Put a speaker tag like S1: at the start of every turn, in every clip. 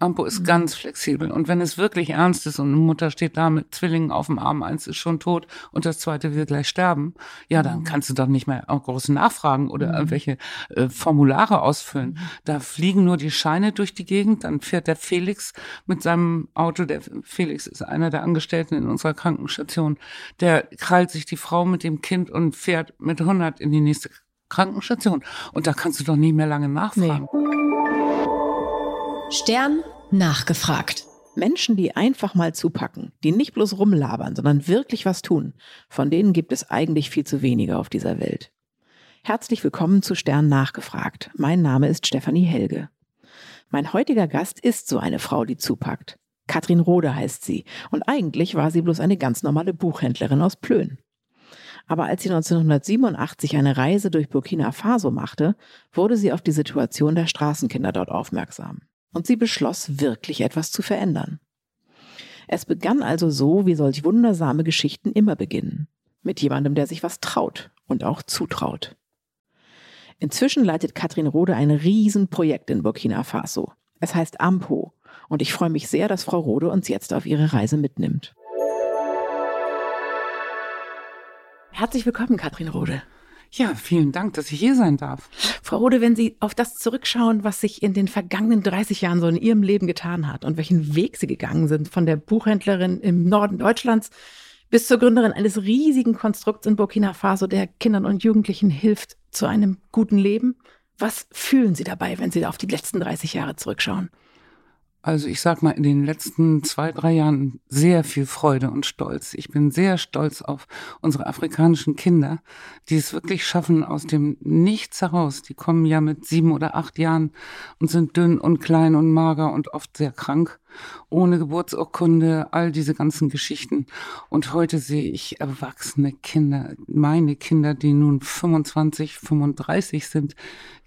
S1: Ampo ist mhm. ganz flexibel. Und wenn es wirklich ernst ist und eine Mutter steht da mit Zwillingen auf dem Arm, eins ist schon tot und das zweite will gleich sterben, ja, dann mhm. kannst du doch nicht mehr große nachfragen oder mhm. irgendwelche äh, Formulare ausfüllen. Mhm. Da fliegen nur die Scheine durch die Gegend, dann fährt der Felix mit seinem Auto, der Felix ist einer der Angestellten in unserer Krankenstation, der krallt sich die Frau mit dem Kind und fährt mit 100 in die nächste Krankenstation. Und da kannst du doch nicht mehr lange nachfragen. Nee.
S2: Stern nachgefragt.
S3: Menschen, die einfach mal zupacken, die nicht bloß rumlabern, sondern wirklich was tun, von denen gibt es eigentlich viel zu wenige auf dieser Welt. Herzlich willkommen zu Stern nachgefragt. Mein Name ist Stefanie Helge. Mein heutiger Gast ist so eine Frau, die zupackt. Katrin Rode heißt sie und eigentlich war sie bloß eine ganz normale Buchhändlerin aus Plön. Aber als sie 1987 eine Reise durch Burkina Faso machte, wurde sie auf die Situation der Straßenkinder dort aufmerksam und sie beschloss wirklich etwas zu verändern. Es begann also so, wie solch wundersame Geschichten immer beginnen. Mit jemandem, der sich was traut und auch zutraut. Inzwischen leitet Katrin Rode ein Riesenprojekt in Burkina Faso. Es heißt AMPO und ich freue mich sehr, dass Frau Rode uns jetzt auf ihre Reise mitnimmt. Herzlich willkommen, Katrin Rode.
S1: Ja, vielen Dank, dass ich hier sein darf.
S3: Frau Rode, wenn Sie auf das zurückschauen, was sich in den vergangenen 30 Jahren so in Ihrem Leben getan hat und welchen Weg Sie gegangen sind, von der Buchhändlerin im Norden Deutschlands bis zur Gründerin eines riesigen Konstrukts in Burkina Faso, der Kindern und Jugendlichen hilft zu einem guten Leben. Was fühlen Sie dabei, wenn Sie auf die letzten 30 Jahre zurückschauen?
S1: Also ich sag mal, in den letzten zwei, drei Jahren sehr viel Freude und Stolz. Ich bin sehr stolz auf unsere afrikanischen Kinder, die es wirklich schaffen aus dem Nichts heraus. Die kommen ja mit sieben oder acht Jahren und sind dünn und klein und mager und oft sehr krank ohne Geburtsurkunde, all diese ganzen Geschichten. Und heute sehe ich erwachsene Kinder, meine Kinder, die nun 25, 35 sind,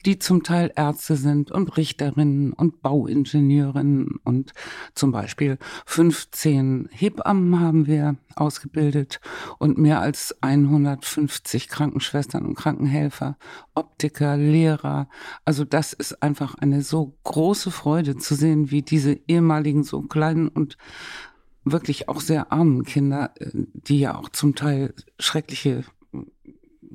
S1: die zum Teil Ärzte sind und Richterinnen und Bauingenieurinnen und zum Beispiel 15 Hebammen haben wir ausgebildet und mehr als 150 Krankenschwestern und Krankenhelfer, Optiker, Lehrer. Also das ist einfach eine so große Freude zu sehen, wie diese ehemaligen so kleinen und wirklich auch sehr armen Kinder, äh, die ja auch zum Teil schreckliche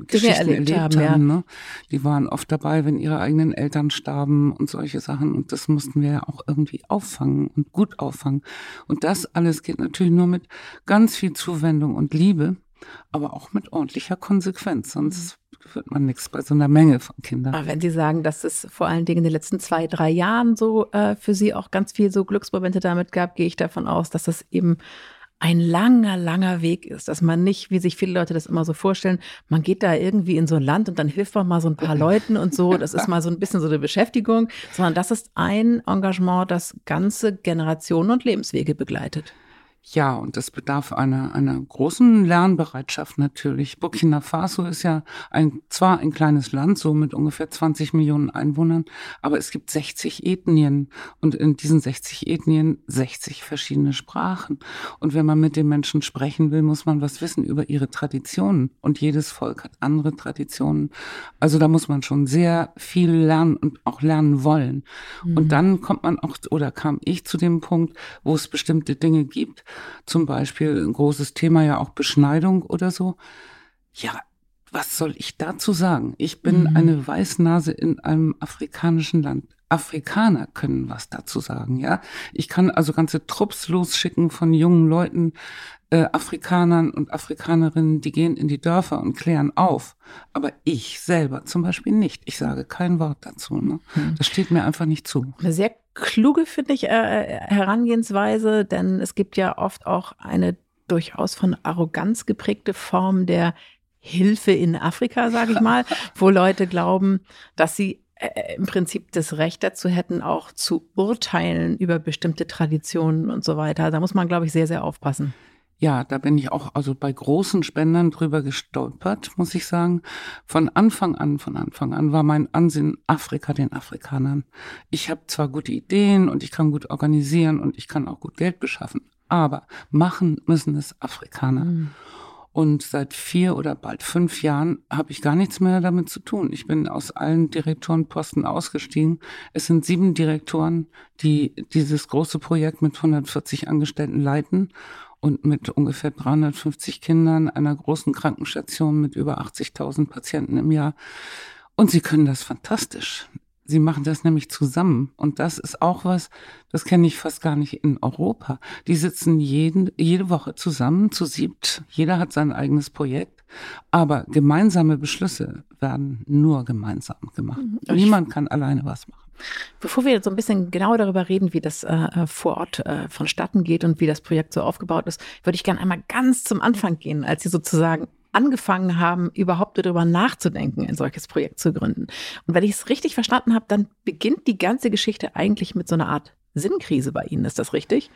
S1: Geschichten erlebt, erlebt, haben. haben ne? Die waren oft dabei, wenn ihre eigenen Eltern starben und solche Sachen. Und das mussten wir ja auch irgendwie auffangen und gut auffangen. Und das alles geht natürlich nur mit ganz viel Zuwendung und Liebe, aber auch mit ordentlicher Konsequenz. Sonst wird man nichts bei so einer Menge von Kindern.
S3: Aber wenn Sie sagen, dass es vor allen Dingen in den letzten zwei, drei Jahren so äh, für Sie auch ganz viel so Glücksmomente damit gab, gehe ich davon aus, dass das eben ein langer, langer Weg ist, dass man nicht, wie sich viele Leute das immer so vorstellen, man geht da irgendwie in so ein Land und dann hilft man mal so ein paar Leuten und so, das ist mal so ein bisschen so eine Beschäftigung, sondern das ist ein Engagement, das ganze Generationen und Lebenswege begleitet.
S1: Ja, und das bedarf einer, einer großen Lernbereitschaft natürlich. Burkina Faso ist ja ein, zwar ein kleines Land, so mit ungefähr 20 Millionen Einwohnern, aber es gibt 60 Ethnien und in diesen 60 Ethnien 60 verschiedene Sprachen. Und wenn man mit den Menschen sprechen will, muss man was wissen über ihre Traditionen. Und jedes Volk hat andere Traditionen. Also da muss man schon sehr viel lernen und auch lernen wollen. Mhm. Und dann kommt man auch, oder kam ich zu dem Punkt, wo es bestimmte Dinge gibt, zum Beispiel ein großes Thema ja auch Beschneidung oder so. Ja, was soll ich dazu sagen? Ich bin mhm. eine Weißnase in einem afrikanischen Land. Afrikaner können was dazu sagen, ja. Ich kann also ganze Trupps losschicken von jungen Leuten, äh, Afrikanern und Afrikanerinnen, die gehen in die Dörfer und klären auf. Aber ich selber zum Beispiel nicht. Ich sage kein Wort dazu. Ne? Mhm. Das steht mir einfach nicht zu.
S3: Eine sehr kluge, finde ich, äh, Herangehensweise, denn es gibt ja oft auch eine durchaus von Arroganz geprägte Form der Hilfe in Afrika, sage ich mal, wo Leute glauben, dass sie äh, im Prinzip das Recht dazu hätten, auch zu urteilen über bestimmte Traditionen und so weiter. Da muss man, glaube ich, sehr, sehr aufpassen.
S1: Ja, da bin ich auch also bei großen Spendern drüber gestolpert, muss ich sagen. Von Anfang an, von Anfang an war mein Ansinn Afrika den Afrikanern. Ich habe zwar gute Ideen und ich kann gut organisieren und ich kann auch gut Geld beschaffen, aber machen müssen es Afrikaner. Mhm. Und seit vier oder bald fünf Jahren habe ich gar nichts mehr damit zu tun. Ich bin aus allen Direktorenposten ausgestiegen. Es sind sieben Direktoren, die dieses große Projekt mit 140 Angestellten leiten und mit ungefähr 350 Kindern, einer großen Krankenstation mit über 80.000 Patienten im Jahr. Und sie können das fantastisch. Sie machen das nämlich zusammen. Und das ist auch was, das kenne ich fast gar nicht in Europa. Die sitzen jeden, jede Woche zusammen, zu siebt. Jeder hat sein eigenes Projekt. Aber gemeinsame Beschlüsse werden nur gemeinsam gemacht. Mhm. Niemand kann alleine was machen.
S3: Bevor wir so ein bisschen genauer darüber reden, wie das äh, äh, vor Ort äh, vonstatten geht und wie das Projekt so aufgebaut ist, würde ich gerne einmal ganz zum Anfang gehen, als Sie sozusagen angefangen haben, überhaupt darüber nachzudenken, ein solches Projekt zu gründen. Und wenn ich es richtig verstanden habe, dann beginnt die ganze Geschichte eigentlich mit so einer Art Sinnkrise bei Ihnen. Ist das richtig?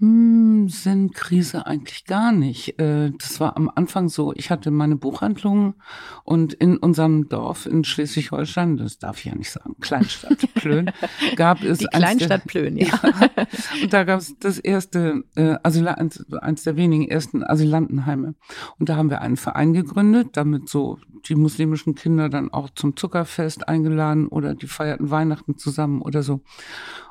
S1: Hm, Sinnkrise eigentlich gar nicht. Äh, das war am Anfang so, ich hatte meine Buchhandlung und in unserem Dorf in Schleswig-Holstein, das darf ich ja nicht sagen, Kleinstadt Plön, gab es...
S3: Die Kleinstadt der, Plön, ja.
S1: ja. Und da gab es das erste, äh, Asyl, eins, eins der wenigen ersten Asylantenheime. Und da haben wir einen Verein gegründet, damit so die muslimischen Kinder dann auch zum Zuckerfest eingeladen oder die feierten Weihnachten zusammen oder so.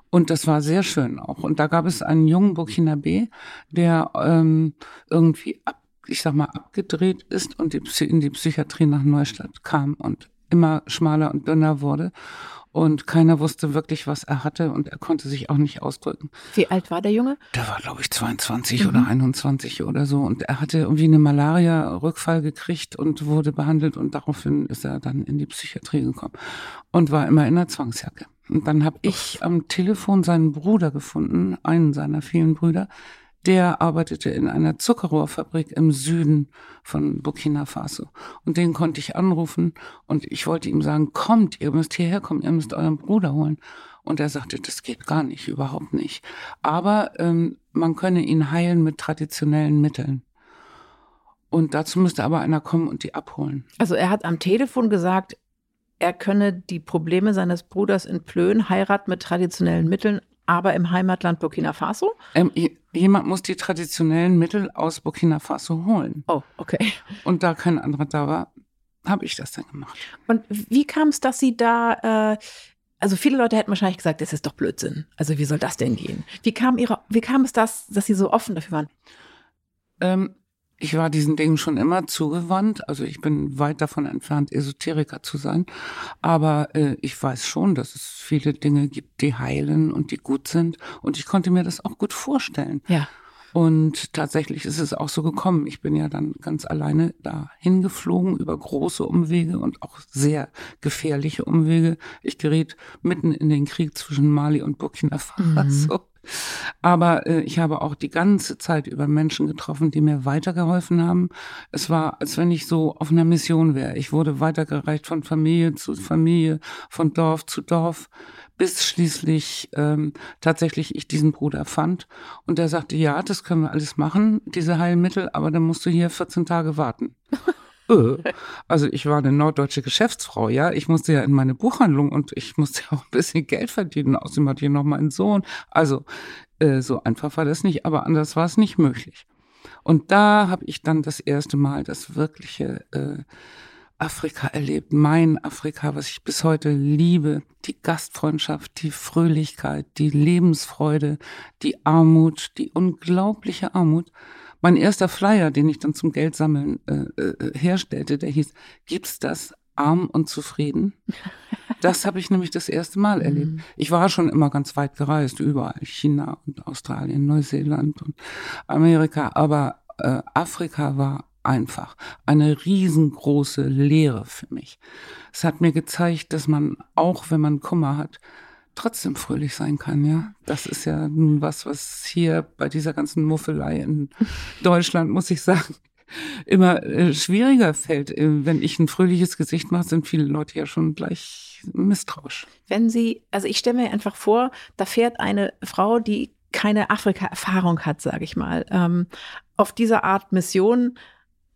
S1: Und das war sehr schön auch. Und da gab es einen jungen Burkinabe, der ähm, irgendwie ab, ich sag mal, abgedreht ist und in die Psychiatrie nach Neustadt kam und immer schmaler und dünner wurde. Und keiner wusste wirklich, was er hatte und er konnte sich auch nicht ausdrücken.
S3: Wie alt war der Junge?
S1: Der war, glaube ich, 22 mhm. oder 21 oder so. Und er hatte irgendwie eine Malaria-Rückfall gekriegt und wurde behandelt und daraufhin ist er dann in die Psychiatrie gekommen und war immer in der Zwangsjacke. Und dann habe ich am Telefon seinen Bruder gefunden, einen seiner vielen Brüder. Der arbeitete in einer Zuckerrohrfabrik im Süden von Burkina Faso. Und den konnte ich anrufen und ich wollte ihm sagen, kommt, ihr müsst hierher kommen, ihr müsst euren Bruder holen. Und er sagte, das geht gar nicht, überhaupt nicht. Aber ähm, man könne ihn heilen mit traditionellen Mitteln. Und dazu müsste aber einer kommen und die abholen.
S3: Also er hat am Telefon gesagt, er könne die Probleme seines Bruders in Plön heiraten mit traditionellen Mitteln, aber im Heimatland Burkina Faso?
S1: Ähm, jemand muss die traditionellen Mittel aus Burkina Faso holen.
S3: Oh, okay.
S1: Und da kein anderer da war, habe ich das dann gemacht.
S3: Und wie kam es, dass Sie da, äh, also viele Leute hätten wahrscheinlich gesagt, das ist doch Blödsinn. Also wie soll das denn gehen? Wie kam, ihre, wie kam es das, dass Sie so offen dafür waren?
S1: Ähm, ich war diesen Dingen schon immer zugewandt. Also ich bin weit davon entfernt, Esoteriker zu sein. Aber äh, ich weiß schon, dass es viele Dinge gibt, die heilen und die gut sind. Und ich konnte mir das auch gut vorstellen.
S3: Ja.
S1: Und tatsächlich ist es auch so gekommen. Ich bin ja dann ganz alleine da hingeflogen über große Umwege und auch sehr gefährliche Umwege. Ich geriet mitten in den Krieg zwischen Mali und Burkina Faso. Mhm. Aber äh, ich habe auch die ganze Zeit über Menschen getroffen, die mir weitergeholfen haben. Es war, als wenn ich so auf einer Mission wäre. Ich wurde weitergereicht von Familie zu Familie, von Dorf zu Dorf, bis schließlich ähm, tatsächlich ich diesen Bruder fand. Und der sagte, ja, das können wir alles machen, diese Heilmittel, aber dann musst du hier 14 Tage warten. Äh. Also ich war eine norddeutsche Geschäftsfrau, ja. Ich musste ja in meine Buchhandlung und ich musste ja auch ein bisschen Geld verdienen. Außerdem hatte ich noch meinen Sohn. Also äh, so einfach war das nicht, aber anders war es nicht möglich. Und da habe ich dann das erste Mal das wirkliche äh, Afrika erlebt. Mein Afrika, was ich bis heute liebe. Die Gastfreundschaft, die Fröhlichkeit, die Lebensfreude, die Armut, die unglaubliche Armut. Mein erster Flyer, den ich dann zum Geldsammeln äh, äh, herstellte, der hieß, gibt's das arm und zufrieden? Das habe ich nämlich das erste Mal erlebt. Mhm. Ich war schon immer ganz weit gereist, überall, China und Australien, Neuseeland und Amerika, aber äh, Afrika war einfach eine riesengroße Lehre für mich. Es hat mir gezeigt, dass man auch, wenn man Kummer hat, trotzdem fröhlich sein kann, ja. Das ist ja nun was, was hier bei dieser ganzen Muffelei in Deutschland, muss ich sagen, immer äh, schwieriger fällt. Äh, wenn ich ein fröhliches Gesicht mache, sind viele Leute ja schon gleich misstrauisch.
S3: Wenn Sie, also ich stelle mir einfach vor, da fährt eine Frau, die keine Afrika-Erfahrung hat, sage ich mal, ähm, auf dieser Art Mission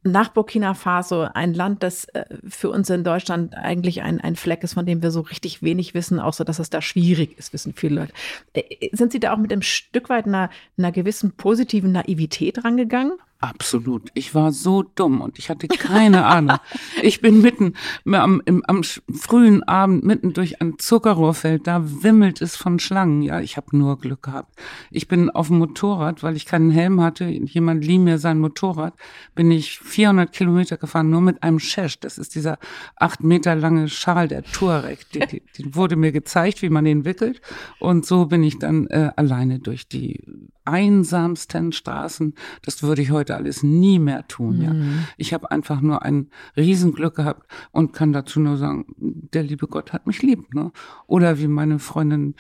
S3: nach Burkina Faso, ein Land, das äh, für uns in Deutschland eigentlich ein, ein Fleck ist, von dem wir so richtig wenig wissen, außer dass es da schwierig ist, wissen viele Leute. Äh, sind Sie da auch mit einem Stück weit einer, einer gewissen positiven Naivität rangegangen?
S1: Absolut. Ich war so dumm und ich hatte keine Ahnung. Ich bin mitten am, im, am frühen Abend mitten durch ein Zuckerrohrfeld, da wimmelt es von Schlangen. Ja, ich habe nur Glück gehabt. Ich bin auf dem Motorrad, weil ich keinen Helm hatte. Jemand lieh mir sein Motorrad. Bin ich 400 Kilometer gefahren, nur mit einem Schesch. Das ist dieser acht Meter lange Schal der Touareg. Die, die, die wurde mir gezeigt, wie man den wickelt. Und so bin ich dann äh, alleine durch die einsamsten Straßen. Das würde ich heute alles nie mehr tun. Mhm. Ja. Ich habe einfach nur ein Riesenglück gehabt und kann dazu nur sagen, der liebe Gott hat mich lieb. Ne? Oder wie meine Freundin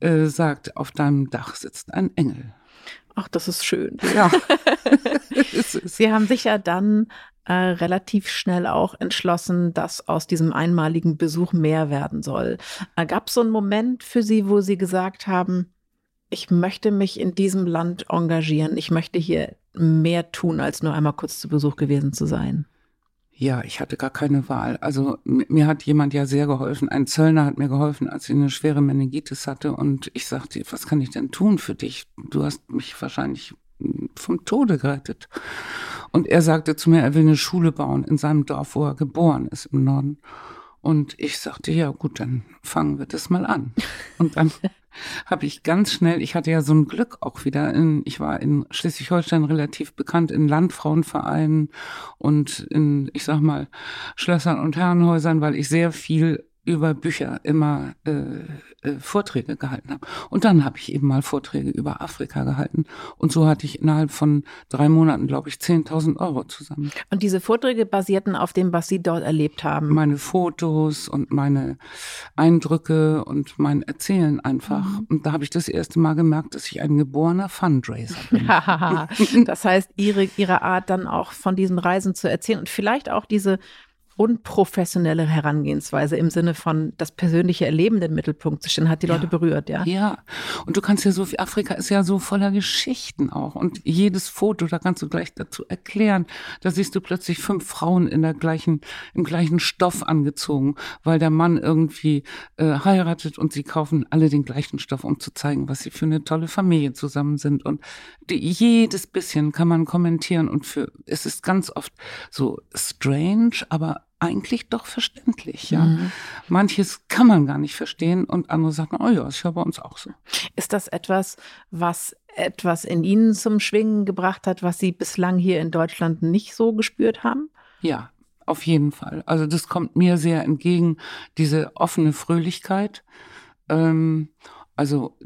S1: äh, sagt, auf deinem Dach sitzt ein Engel.
S3: Ach, das ist schön. Ja. Sie haben sich ja dann äh, relativ schnell auch entschlossen, dass aus diesem einmaligen Besuch mehr werden soll. Äh, Gab es so einen Moment für Sie, wo Sie gesagt haben, ich möchte mich in diesem Land engagieren. Ich möchte hier mehr tun, als nur einmal kurz zu Besuch gewesen zu sein.
S1: Ja, ich hatte gar keine Wahl. Also mir hat jemand ja sehr geholfen. Ein Zöllner hat mir geholfen, als ich eine schwere Meningitis hatte. Und ich sagte, was kann ich denn tun für dich? Du hast mich wahrscheinlich vom Tode gerettet. Und er sagte zu mir, er will eine Schule bauen in seinem Dorf, wo er geboren ist im Norden. Und ich sagte, ja gut, dann fangen wir das mal an. Und dann habe ich ganz schnell, ich hatte ja so ein Glück auch wieder, in, ich war in Schleswig-Holstein relativ bekannt in Landfrauenvereinen und in, ich sag mal, Schlössern und Herrenhäusern, weil ich sehr viel über Bücher immer äh, äh, Vorträge gehalten habe. Und dann habe ich eben mal Vorträge über Afrika gehalten. Und so hatte ich innerhalb von drei Monaten, glaube ich, 10.000 Euro zusammen.
S3: Und diese Vorträge basierten auf dem, was Sie dort erlebt haben?
S1: Meine Fotos und meine Eindrücke und mein Erzählen einfach. Mhm. Und da habe ich das erste Mal gemerkt, dass ich ein geborener Fundraiser
S3: bin. das heißt, ihre, ihre Art dann auch von diesen Reisen zu erzählen und vielleicht auch diese unprofessionelle Herangehensweise im Sinne von das persönliche Erleben den Mittelpunkt zu stellen, hat die ja. Leute berührt, ja.
S1: Ja, und du kannst ja so, Afrika ist ja so voller Geschichten auch. Und jedes Foto, da kannst du gleich dazu erklären, da siehst du plötzlich fünf Frauen in der gleichen, im gleichen Stoff angezogen, weil der Mann irgendwie äh, heiratet und sie kaufen alle den gleichen Stoff, um zu zeigen, was sie für eine tolle Familie zusammen sind. Und die, jedes bisschen kann man kommentieren. Und für, es ist ganz oft so strange, aber eigentlich doch verständlich, ja. Mhm. Manches kann man gar nicht verstehen und andere sagen, oh ja, ist ja bei uns auch so.
S3: Ist das etwas, was etwas in Ihnen zum Schwingen gebracht hat, was Sie bislang hier in Deutschland nicht so gespürt haben?
S1: Ja, auf jeden Fall. Also das kommt mir sehr entgegen, diese offene Fröhlichkeit. Ähm, also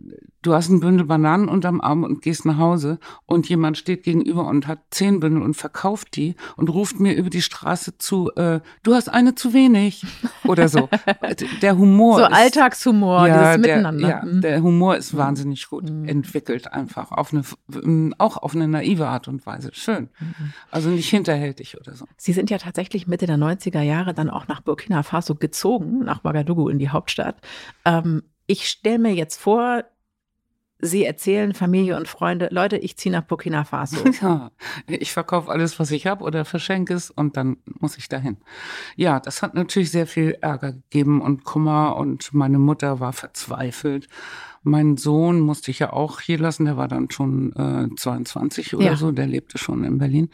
S1: du hast ein Bündel Bananen unterm Arm und gehst nach Hause und jemand steht gegenüber und hat zehn Bündel und verkauft die und ruft mir über die Straße zu, äh, du hast eine zu wenig oder so. Der Humor.
S3: So ist, Alltagshumor,
S1: ja,
S3: dieses der, Miteinander.
S1: Ja, mhm. der Humor ist wahnsinnig gut mhm. entwickelt einfach, auf eine, auch auf eine naive Art und Weise. Schön. Mhm. Also nicht hinterhältig oder so.
S3: Sie sind ja tatsächlich Mitte der 90er Jahre dann auch nach Burkina Faso gezogen, nach Ouagadougou in die Hauptstadt. Ähm, ich stelle mir jetzt vor, Sie erzählen Familie und Freunde, Leute, ich ziehe nach Burkina Faso.
S1: Ja, ich verkaufe alles, was ich habe oder verschenke es und dann muss ich dahin. Ja, das hat natürlich sehr viel Ärger gegeben und Kummer und meine Mutter war verzweifelt. Mein Sohn musste ich ja auch hier lassen, der war dann schon äh, 22 oder ja. so, der lebte schon in Berlin.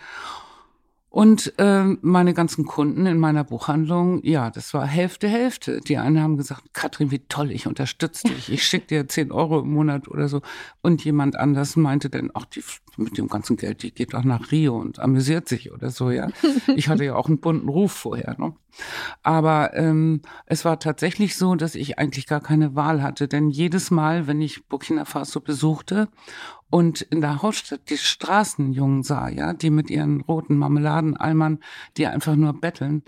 S1: Und äh, meine ganzen Kunden in meiner Buchhandlung, ja, das war Hälfte, Hälfte. Die einen haben gesagt, Katrin, wie toll, ich unterstütze dich, ich schicke dir 10 Euro im Monat oder so. Und jemand anders meinte dann, ach, die mit dem ganzen Geld, die geht doch nach Rio und amüsiert sich oder so, ja. Ich hatte ja auch einen bunten Ruf vorher, ne? Aber ähm, es war tatsächlich so, dass ich eigentlich gar keine Wahl hatte, denn jedes Mal, wenn ich Burkina Faso besuchte und in der Hauptstadt die Straßenjungen sah, ja, die mit ihren roten Marmeladenalmern, die einfach nur betteln,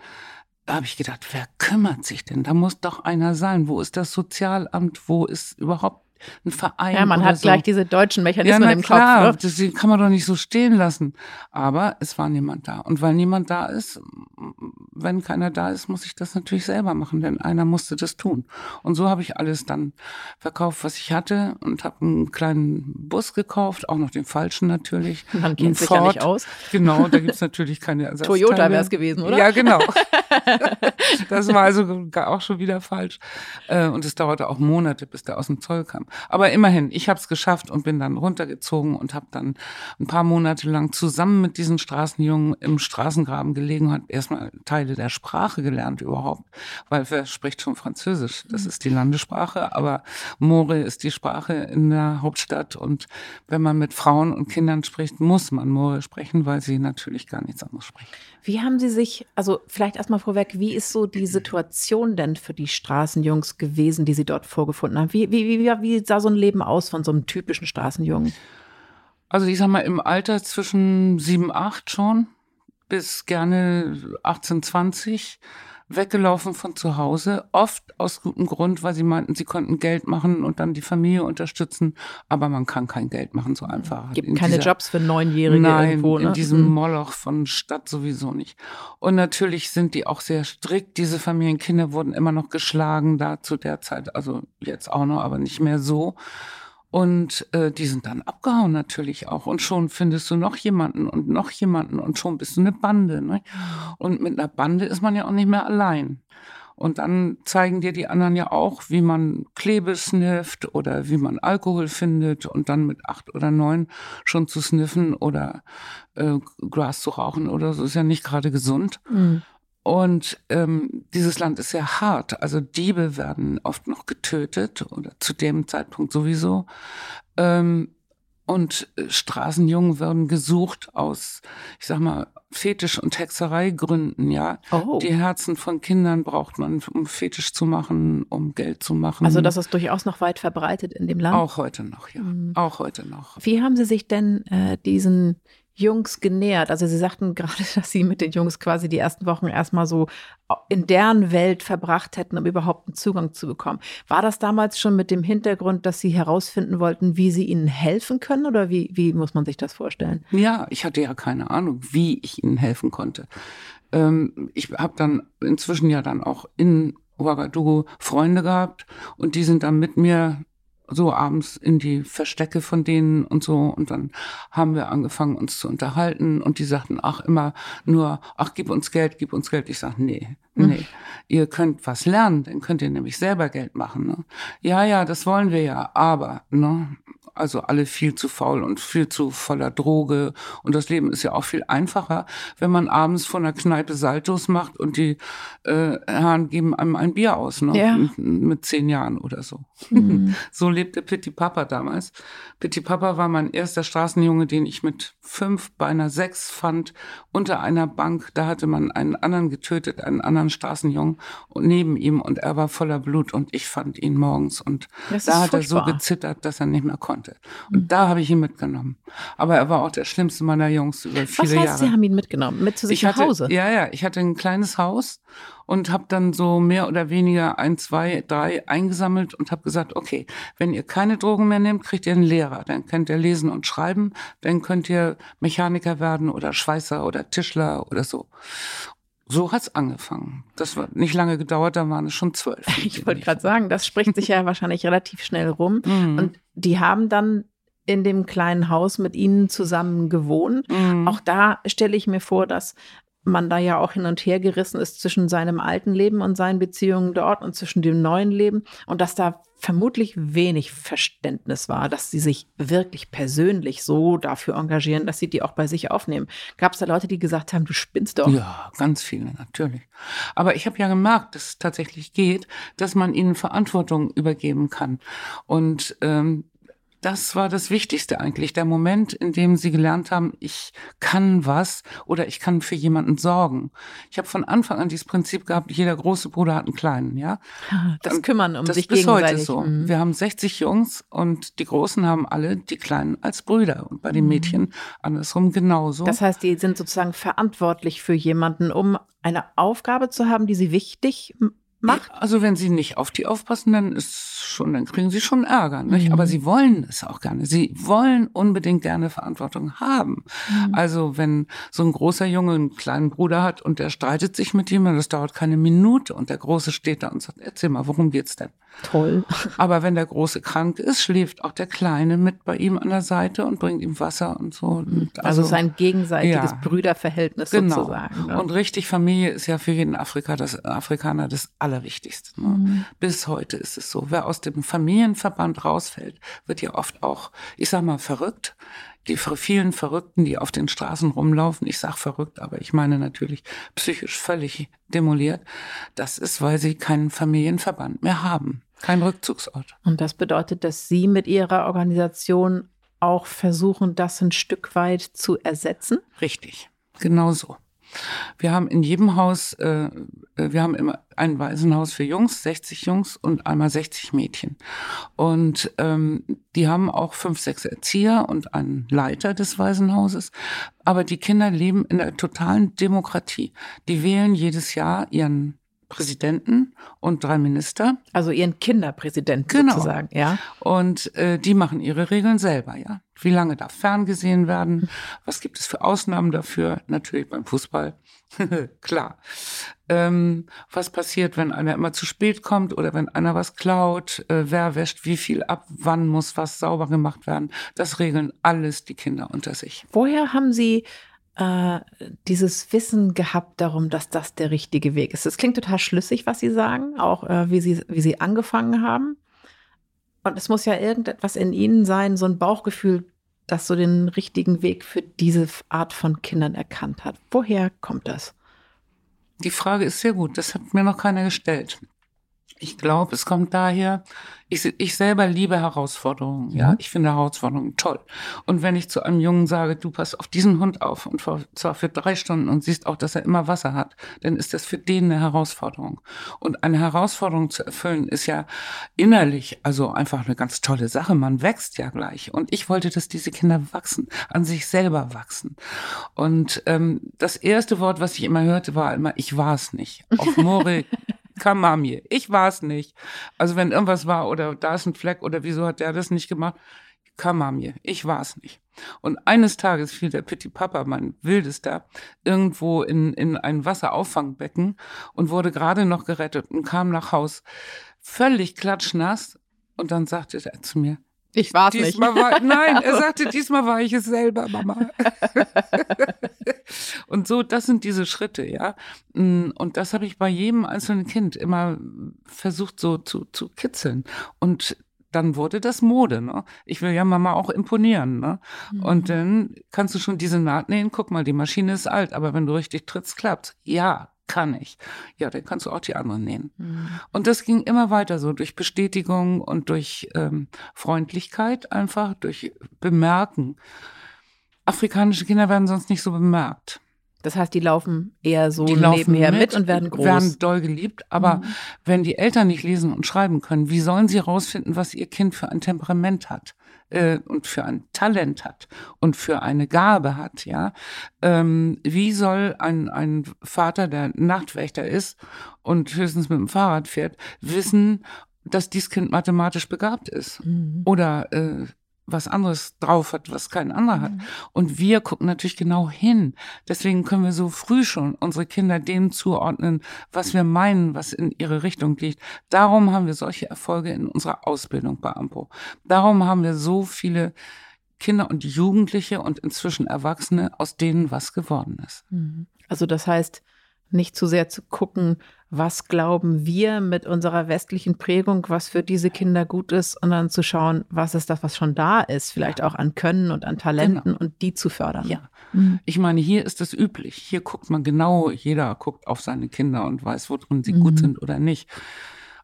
S1: da habe ich gedacht, wer kümmert sich denn? Da muss doch einer sein. Wo ist das Sozialamt? Wo ist überhaupt ein Verein.
S3: Ja, man hat
S1: so.
S3: gleich diese deutschen Mechanismen ja, im klar, Kopf.
S1: Ne? Das kann man doch nicht so stehen lassen. Aber es war niemand da. Und weil niemand da ist, wenn keiner da ist, muss ich das natürlich selber machen, denn einer musste das tun. Und so habe ich alles dann verkauft, was ich hatte und habe einen kleinen Bus gekauft, auch noch den falschen natürlich.
S3: Man kennt sich ja nicht aus.
S1: Genau, da gibt's natürlich keine Ersatzteile.
S3: Toyota wäre es gewesen, oder?
S1: Ja, genau. das war also auch schon wieder falsch. Äh, und es dauerte auch Monate, bis der aus dem Zoll kam. Aber immerhin, ich habe es geschafft und bin dann runtergezogen und habe dann ein paar Monate lang zusammen mit diesen Straßenjungen im Straßengraben gelegen und erstmal Teile der Sprache gelernt überhaupt, weil wer spricht schon Französisch? Das ist die Landessprache, aber More ist die Sprache in der Hauptstadt und wenn man mit Frauen und Kindern spricht, muss man More sprechen, weil sie natürlich gar nichts anderes sprechen.
S3: Wie haben Sie sich, also vielleicht erstmal vorweg, wie ist so die Situation denn für die Straßenjungs gewesen, die Sie dort vorgefunden haben? Wie, wie, wie, wie sah so ein Leben aus von so einem typischen Straßenjungen?
S1: Also ich sag mal, im Alter zwischen sieben, acht schon bis gerne 18, 20 weggelaufen von zu Hause, oft aus gutem Grund, weil sie meinten, sie konnten Geld machen und dann die Familie unterstützen, aber man kann kein Geld machen so einfach.
S3: Gibt in keine dieser, Jobs für Neunjährige
S1: nein,
S3: irgendwo,
S1: ne? in diesem mhm. Moloch von Stadt sowieso nicht. Und natürlich sind die auch sehr strikt. Diese Familienkinder wurden immer noch geschlagen da zu der Zeit, also jetzt auch noch, aber nicht mehr so. Und äh, die sind dann abgehauen natürlich auch. Und schon findest du noch jemanden und noch jemanden und schon bist du eine Bande. Ne? Und mit einer Bande ist man ja auch nicht mehr allein. Und dann zeigen dir die anderen ja auch, wie man Klebe snifft oder wie man Alkohol findet und dann mit acht oder neun schon zu sniffen oder äh, Gras zu rauchen oder so ist ja nicht gerade gesund. Mhm. Und ähm, dieses Land ist sehr hart. Also Diebe werden oft noch getötet oder zu dem Zeitpunkt sowieso. Ähm, und äh, Straßenjungen werden gesucht aus, ich sag mal, Fetisch- und Hexereigründen, ja. Oh. Die Herzen von Kindern braucht man, um Fetisch zu machen, um Geld zu machen.
S3: Also das ist durchaus noch weit verbreitet in dem Land.
S1: Auch heute noch, ja. Mhm. Auch heute noch.
S3: Wie haben Sie sich denn äh, diesen Jungs genährt? Also Sie sagten gerade, dass Sie mit den Jungs quasi die ersten Wochen erstmal so in deren Welt verbracht hätten, um überhaupt einen Zugang zu bekommen. War das damals schon mit dem Hintergrund, dass Sie herausfinden wollten, wie Sie ihnen helfen können oder wie, wie muss man sich das vorstellen?
S1: Ja, ich hatte ja keine Ahnung, wie ich ihnen helfen konnte. Ähm, ich habe dann inzwischen ja dann auch in Ouagadougou Freunde gehabt und die sind dann mit mir so abends in die Verstecke von denen und so. Und dann haben wir angefangen, uns zu unterhalten. Und die sagten, ach, immer nur, ach, gib uns Geld, gib uns Geld. Ich sag, nee, hm. nee. Ihr könnt was lernen, dann könnt ihr nämlich selber Geld machen. Ne? Ja, ja, das wollen wir ja. Aber, ne, also alle viel zu faul und viel zu voller Droge. Und das Leben ist ja auch viel einfacher, wenn man abends von der Kneipe Saltos macht und die äh, Herren geben einem ein Bier aus, ne? Ja. Mit, mit zehn Jahren oder so. Mhm. so lebte Pitti Papa damals. Pitti Papa war mein erster Straßenjunge, den ich mit fünf, beinahe sechs fand, unter einer Bank. Da hatte man einen anderen getötet, einen anderen Straßenjungen und neben ihm und er war voller Blut und ich fand ihn morgens und das da hat furchtbar. er so gezittert, dass er nicht mehr konnte konnte. Und mhm. da habe ich ihn mitgenommen. Aber er war auch der schlimmste meiner Jungs über viele
S3: Was heißt,
S1: Jahre.
S3: Sie haben ihn mitgenommen, mit zu sich ich
S1: nach
S3: Hause?
S1: Ja, ja. Ich hatte ein kleines Haus und habe dann so mehr oder weniger ein, zwei, drei eingesammelt und habe gesagt, okay, wenn ihr keine Drogen mehr nehmt, kriegt ihr einen Lehrer. Dann könnt ihr lesen und schreiben. Dann könnt ihr Mechaniker werden oder Schweißer oder Tischler oder so. So hat's angefangen. Das war nicht lange gedauert, da waren es schon zwölf.
S3: Ich wollte gerade sagen, das spricht sich ja wahrscheinlich relativ schnell rum. Mhm. Und die haben dann in dem kleinen Haus mit ihnen zusammen gewohnt. Mhm. Auch da stelle ich mir vor, dass man da ja auch hin und her gerissen ist zwischen seinem alten Leben und seinen Beziehungen dort und zwischen dem neuen Leben und dass da vermutlich wenig Verständnis war, dass sie sich wirklich persönlich so dafür engagieren, dass sie die auch bei sich aufnehmen. Gab es da Leute, die gesagt haben, du spinnst doch?
S1: Ja, ganz viele natürlich. Aber ich habe ja gemerkt, dass es tatsächlich geht, dass man ihnen Verantwortung übergeben kann. Und ähm, das war das Wichtigste eigentlich, der Moment, in dem sie gelernt haben, ich kann was oder ich kann für jemanden sorgen. Ich habe von Anfang an dieses Prinzip gehabt, jeder große Bruder hat einen kleinen, ja.
S3: Das und Kümmern um
S1: das
S3: sich
S1: bis
S3: gegenseitig.
S1: heute so. Mhm. Wir haben 60 Jungs und die Großen haben alle die Kleinen als Brüder und bei den mhm. Mädchen andersrum genauso.
S3: Das heißt, die sind sozusagen verantwortlich für jemanden, um eine Aufgabe zu haben, die sie wichtig macht?
S1: Also wenn sie nicht auf die aufpassen, dann ist schon, dann kriegen sie schon Ärger. Nicht? Mhm. Aber sie wollen es auch gerne. Sie wollen unbedingt gerne Verantwortung haben. Mhm. Also wenn so ein großer Junge einen kleinen Bruder hat und der streitet sich mit ihm, das dauert keine Minute und der Große steht da und sagt, erzähl mal, worum geht's denn?
S3: Toll.
S1: Aber wenn der Große krank ist, schläft auch der Kleine mit bei ihm an der Seite und bringt ihm Wasser und so. Und
S3: also, also sein gegenseitiges
S1: ja.
S3: Brüderverhältnis
S1: genau.
S3: sozusagen. Ne?
S1: Und richtig Familie ist ja für jeden Afrika das, Afrikaner das Allerwichtigste. Ne? Mhm. Bis heute ist es so. Wer aus dem Familienverband rausfällt, wird ja oft auch, ich sag mal, verrückt die vielen Verrückten, die auf den Straßen rumlaufen, ich sag verrückt, aber ich meine natürlich psychisch völlig demoliert, das ist, weil sie keinen Familienverband mehr haben. Kein Rückzugsort.
S3: Und das bedeutet, dass Sie mit Ihrer Organisation auch versuchen, das ein Stück weit zu ersetzen?
S1: Richtig, genau so. Wir haben in jedem Haus, äh, äh wir haben immer ein Waisenhaus für Jungs, 60 Jungs und einmal 60 Mädchen. Und ähm, die haben auch fünf, sechs Erzieher und einen Leiter des Waisenhauses. Aber die Kinder leben in der totalen Demokratie. Die wählen jedes Jahr ihren Präsidenten und drei Minister.
S3: Also ihren Kinderpräsidenten
S1: genau.
S3: sozusagen, ja.
S1: Und äh, die machen ihre Regeln selber, ja. Wie lange darf ferngesehen werden? Was gibt es für Ausnahmen dafür? Natürlich beim Fußball. Klar. Ähm, was passiert, wenn einer immer zu spät kommt oder wenn einer was klaut? Äh, wer wäscht wie viel ab? Wann muss was sauber gemacht werden? Das regeln alles die Kinder unter sich.
S3: Woher haben Sie äh, dieses Wissen gehabt darum, dass das der richtige Weg ist. Es klingt total schlüssig, was Sie sagen, auch äh, wie, Sie, wie Sie angefangen haben. Und es muss ja irgendetwas in Ihnen sein, so ein Bauchgefühl, das so den richtigen Weg für diese Art von Kindern erkannt hat. Woher kommt das?
S1: Die Frage ist sehr gut. Das hat mir noch keiner gestellt. Ich glaube, es kommt daher, ich, ich selber liebe Herausforderungen. Ja, ich finde Herausforderungen toll. Und wenn ich zu einem Jungen sage, du pass auf diesen Hund auf und zwar für drei Stunden und siehst auch, dass er immer Wasser hat, dann ist das für den eine Herausforderung. Und eine Herausforderung zu erfüllen ist ja innerlich also einfach eine ganz tolle Sache. Man wächst ja gleich. Und ich wollte, dass diese Kinder wachsen, an sich selber wachsen. Und ähm, das erste Wort, was ich immer hörte, war immer, ich war es nicht. Auf More Kamamie. Ich war es nicht. Also wenn irgendwas war oder da ist ein Fleck oder wieso hat der das nicht gemacht? Kamamie. Ich war es nicht. Und eines Tages fiel der Pitti Papa, mein Wildester, irgendwo in, in ein Wasserauffangbecken und wurde gerade noch gerettet und kam nach Haus völlig klatschnass. Und dann sagte er zu mir,
S3: ich war es nicht.
S1: War, nein, er sagte, diesmal war ich es selber, Mama. und so, das sind diese Schritte, ja. Mm, und das habe ich bei jedem einzelnen Kind immer versucht so zu, zu kitzeln. Und dann wurde das Mode, ne? Ich will ja Mama auch imponieren, ne? Mhm. Und dann kannst du schon diese Naht nähen, guck mal, die Maschine ist alt, aber wenn du richtig trittst, klappt's. Ja, kann ich. Ja, dann kannst du auch die anderen nähen. Mhm. Und das ging immer weiter so durch Bestätigung und durch ähm, Freundlichkeit, einfach durch Bemerken. Afrikanische Kinder werden sonst nicht so bemerkt.
S3: Das heißt, die laufen eher so die nebenher mit, mit, und werden groß.
S1: Werden doll geliebt, aber mhm. wenn die Eltern nicht lesen und schreiben können, wie sollen sie herausfinden, was ihr Kind für ein Temperament hat? Äh, und für ein Talent hat und für eine Gabe hat, ja, ähm, wie soll ein, ein Vater, der Nachtwächter ist und höchstens mit dem Fahrrad fährt, wissen, dass dies Kind mathematisch begabt ist? Mhm. Oder äh, was anderes drauf hat, was kein anderer hat. Mhm. Und wir gucken natürlich genau hin. Deswegen können wir so früh schon unsere Kinder dem zuordnen, was wir meinen, was in ihre Richtung liegt. Darum haben wir solche Erfolge in unserer Ausbildung bei AMPO. Darum haben wir so viele Kinder und Jugendliche und inzwischen Erwachsene, aus denen was geworden ist.
S3: Mhm. Also das heißt, nicht zu sehr zu gucken, was glauben wir mit unserer westlichen Prägung, was für diese Kinder gut ist, und dann zu schauen, was ist das, was schon da ist, vielleicht auch an Können und an Talenten genau. und die zu fördern.
S1: Ja. Mhm. Ich meine, hier ist es üblich. Hier guckt man genau, jeder guckt auf seine Kinder und weiß, worin sie mhm. gut sind oder nicht.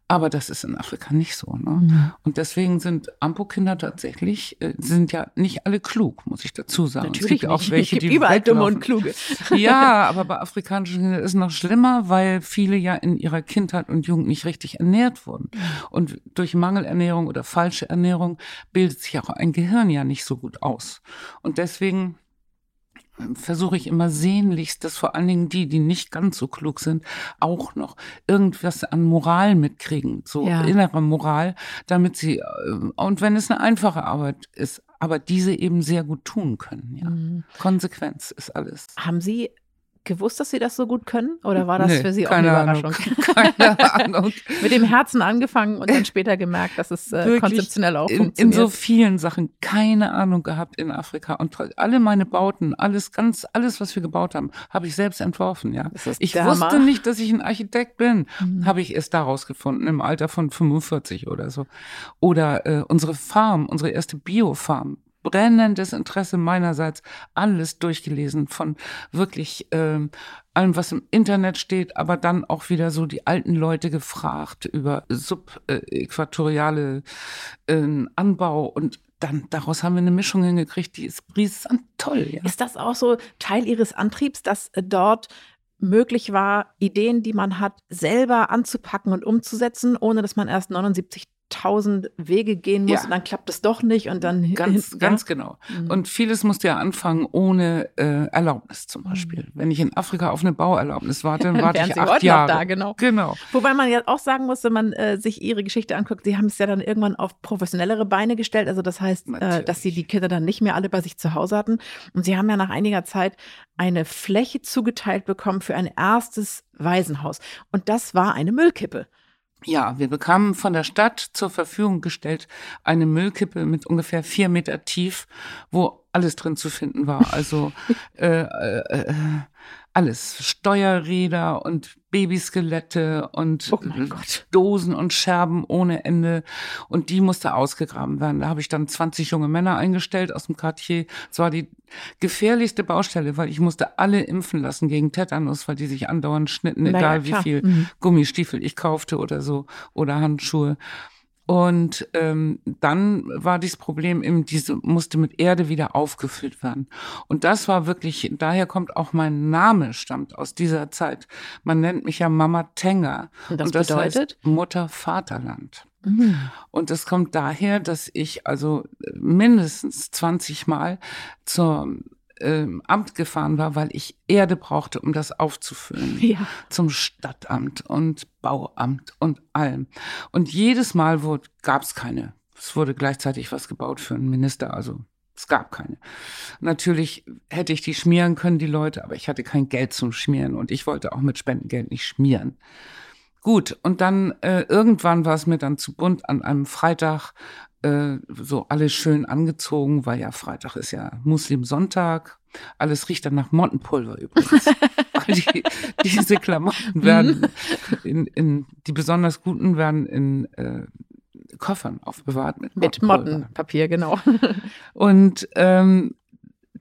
S1: Aber das ist in Afrika nicht so. Ne? Mhm. Und deswegen sind Ampo-Kinder tatsächlich, äh, sind ja nicht alle klug, muss ich dazu sagen.
S3: Natürlich es gibt auch welche, die überall dumme und kluge.
S1: Ja, aber bei afrikanischen Kindern ist es noch schlimmer, weil viele ja in ihrer Kindheit und Jugend nicht richtig ernährt wurden. Und durch Mangelernährung oder falsche Ernährung bildet sich auch ein Gehirn ja nicht so gut aus. Und deswegen versuche ich immer sehnlichst, dass vor allen Dingen die, die nicht ganz so klug sind, auch noch irgendwas an Moral mitkriegen, so ja. innere Moral, damit sie, äh, und wenn es eine einfache Arbeit ist, aber diese eben sehr gut tun können. Ja. Mhm. Konsequenz ist alles.
S3: Haben Sie gewusst, dass Sie das so gut können? Oder war das
S1: Nee,
S3: für Sie auch eine
S1: Ahnung.
S3: Überraschung?
S1: Keine Ahnung.
S3: Mit dem Herzen angefangen und dann später gemerkt, dass es äh,
S1: Wirklich
S3: konzeptionell auch
S1: in, in
S3: funktioniert.
S1: so vielen Sachen keine Ahnung gehabt in Afrika und alle meine Bauten, alles ganz alles was wir gebaut haben, habe ich selbst entworfen, ja. Ich
S3: Hammer.
S1: wusste nicht, dass ich ein Architekt bin,
S3: Mhm.
S1: habe ich erst daraus gefunden im Alter von 45 oder so. Oder äh, unsere Farm, unsere erste Biofarm. Brennendes Interesse meinerseits, alles durchgelesen von wirklich ähm, allem, was im Internet steht, aber dann auch wieder so die alten Leute gefragt über subäquatoriale äh, Anbau und dann daraus haben wir eine Mischung hingekriegt, die ist brisant toll. Ja.
S3: Ist das auch so Teil Ihres Antriebs, dass äh, dort möglich war, Ideen, die man hat, selber anzupacken und umzusetzen, ohne dass man erst 79.000 Wege gehen muss
S1: Ja.
S3: und dann klappt es doch nicht und dann
S1: Ganz,
S3: ja?
S1: ganz genau.
S3: Mhm.
S1: Und vieles musste ja anfangen ohne äh, Erlaubnis zum Beispiel. Wenn ich in Afrika auf eine Bauerlaubnis warte, dann warte ich
S3: Sie
S1: acht Jahre.
S3: da, genau.
S1: Genau.
S3: Wobei man ja auch sagen muss, wenn man äh, sich ihre Geschichte anguckt, sie haben es ja dann irgendwann auf professionellere Beine gestellt. Also das heißt, äh, dass sie die Kinder dann nicht mehr alle bei sich zu Hause hatten. Und sie haben ja nach einiger Zeit eine Fläche zugeteilt bekommen für ein erstes Waisenhaus. Und das war eine Müllkippe.
S1: Ja, wir bekamen von der Stadt zur Verfügung gestellt eine Müllkippe mit ungefähr vier Meter tief, wo alles drin zu finden war. Also äh, äh, äh, alles. Steuerräder und Babyskelette und
S3: Oh.
S1: Dosen und Scherben ohne Ende. Und die musste ausgegraben werden. Da habe ich dann 20 junge Männer eingestellt aus dem Quartier. Es war die gefährlichste Baustelle, weil ich musste alle impfen lassen gegen Tetanus, weil die sich andauernd schnitten, egal wie
S3: klar.
S1: viel
S3: Mhm.
S1: Gummistiefel ich kaufte oder so oder Handschuhe. Und ähm, dann war dieses Problem eben, diese musste mit Erde wieder aufgefüllt werden. Und das war wirklich, daher kommt auch mein Name, stammt aus dieser Zeit. Man nennt mich ja Mama Tenga.
S3: Und das bedeutet?
S1: heißt Mutter Vaterland.
S3: Mhm.
S1: Und das kommt daher, dass ich also mindestens 20 Mal zum ähm, Amt gefahren war, weil ich Erde brauchte, um das aufzufüllen
S3: Ja.
S1: zum Stadtamt und Bauamt und allem. Und jedes Mal gab es keine. Es wurde gleichzeitig was gebaut für einen Minister, also es gab keine. Natürlich hätte ich die schmieren können, die Leute, aber ich hatte kein Geld zum Schmieren und ich wollte auch mit Spendengeld nicht schmieren. Gut, und dann äh, irgendwann war es mir dann zu bunt an einem Freitag, äh, so alles schön angezogen, weil ja Freitag ist ja Muslim-Sonntag. Alles riecht dann nach Mottenpulver übrigens. die, diese Klamotten werden in, in, die besonders guten werden in äh, Koffern aufbewahrt mit,
S3: Mit. Mottenpapier, genau.
S1: Und ähm,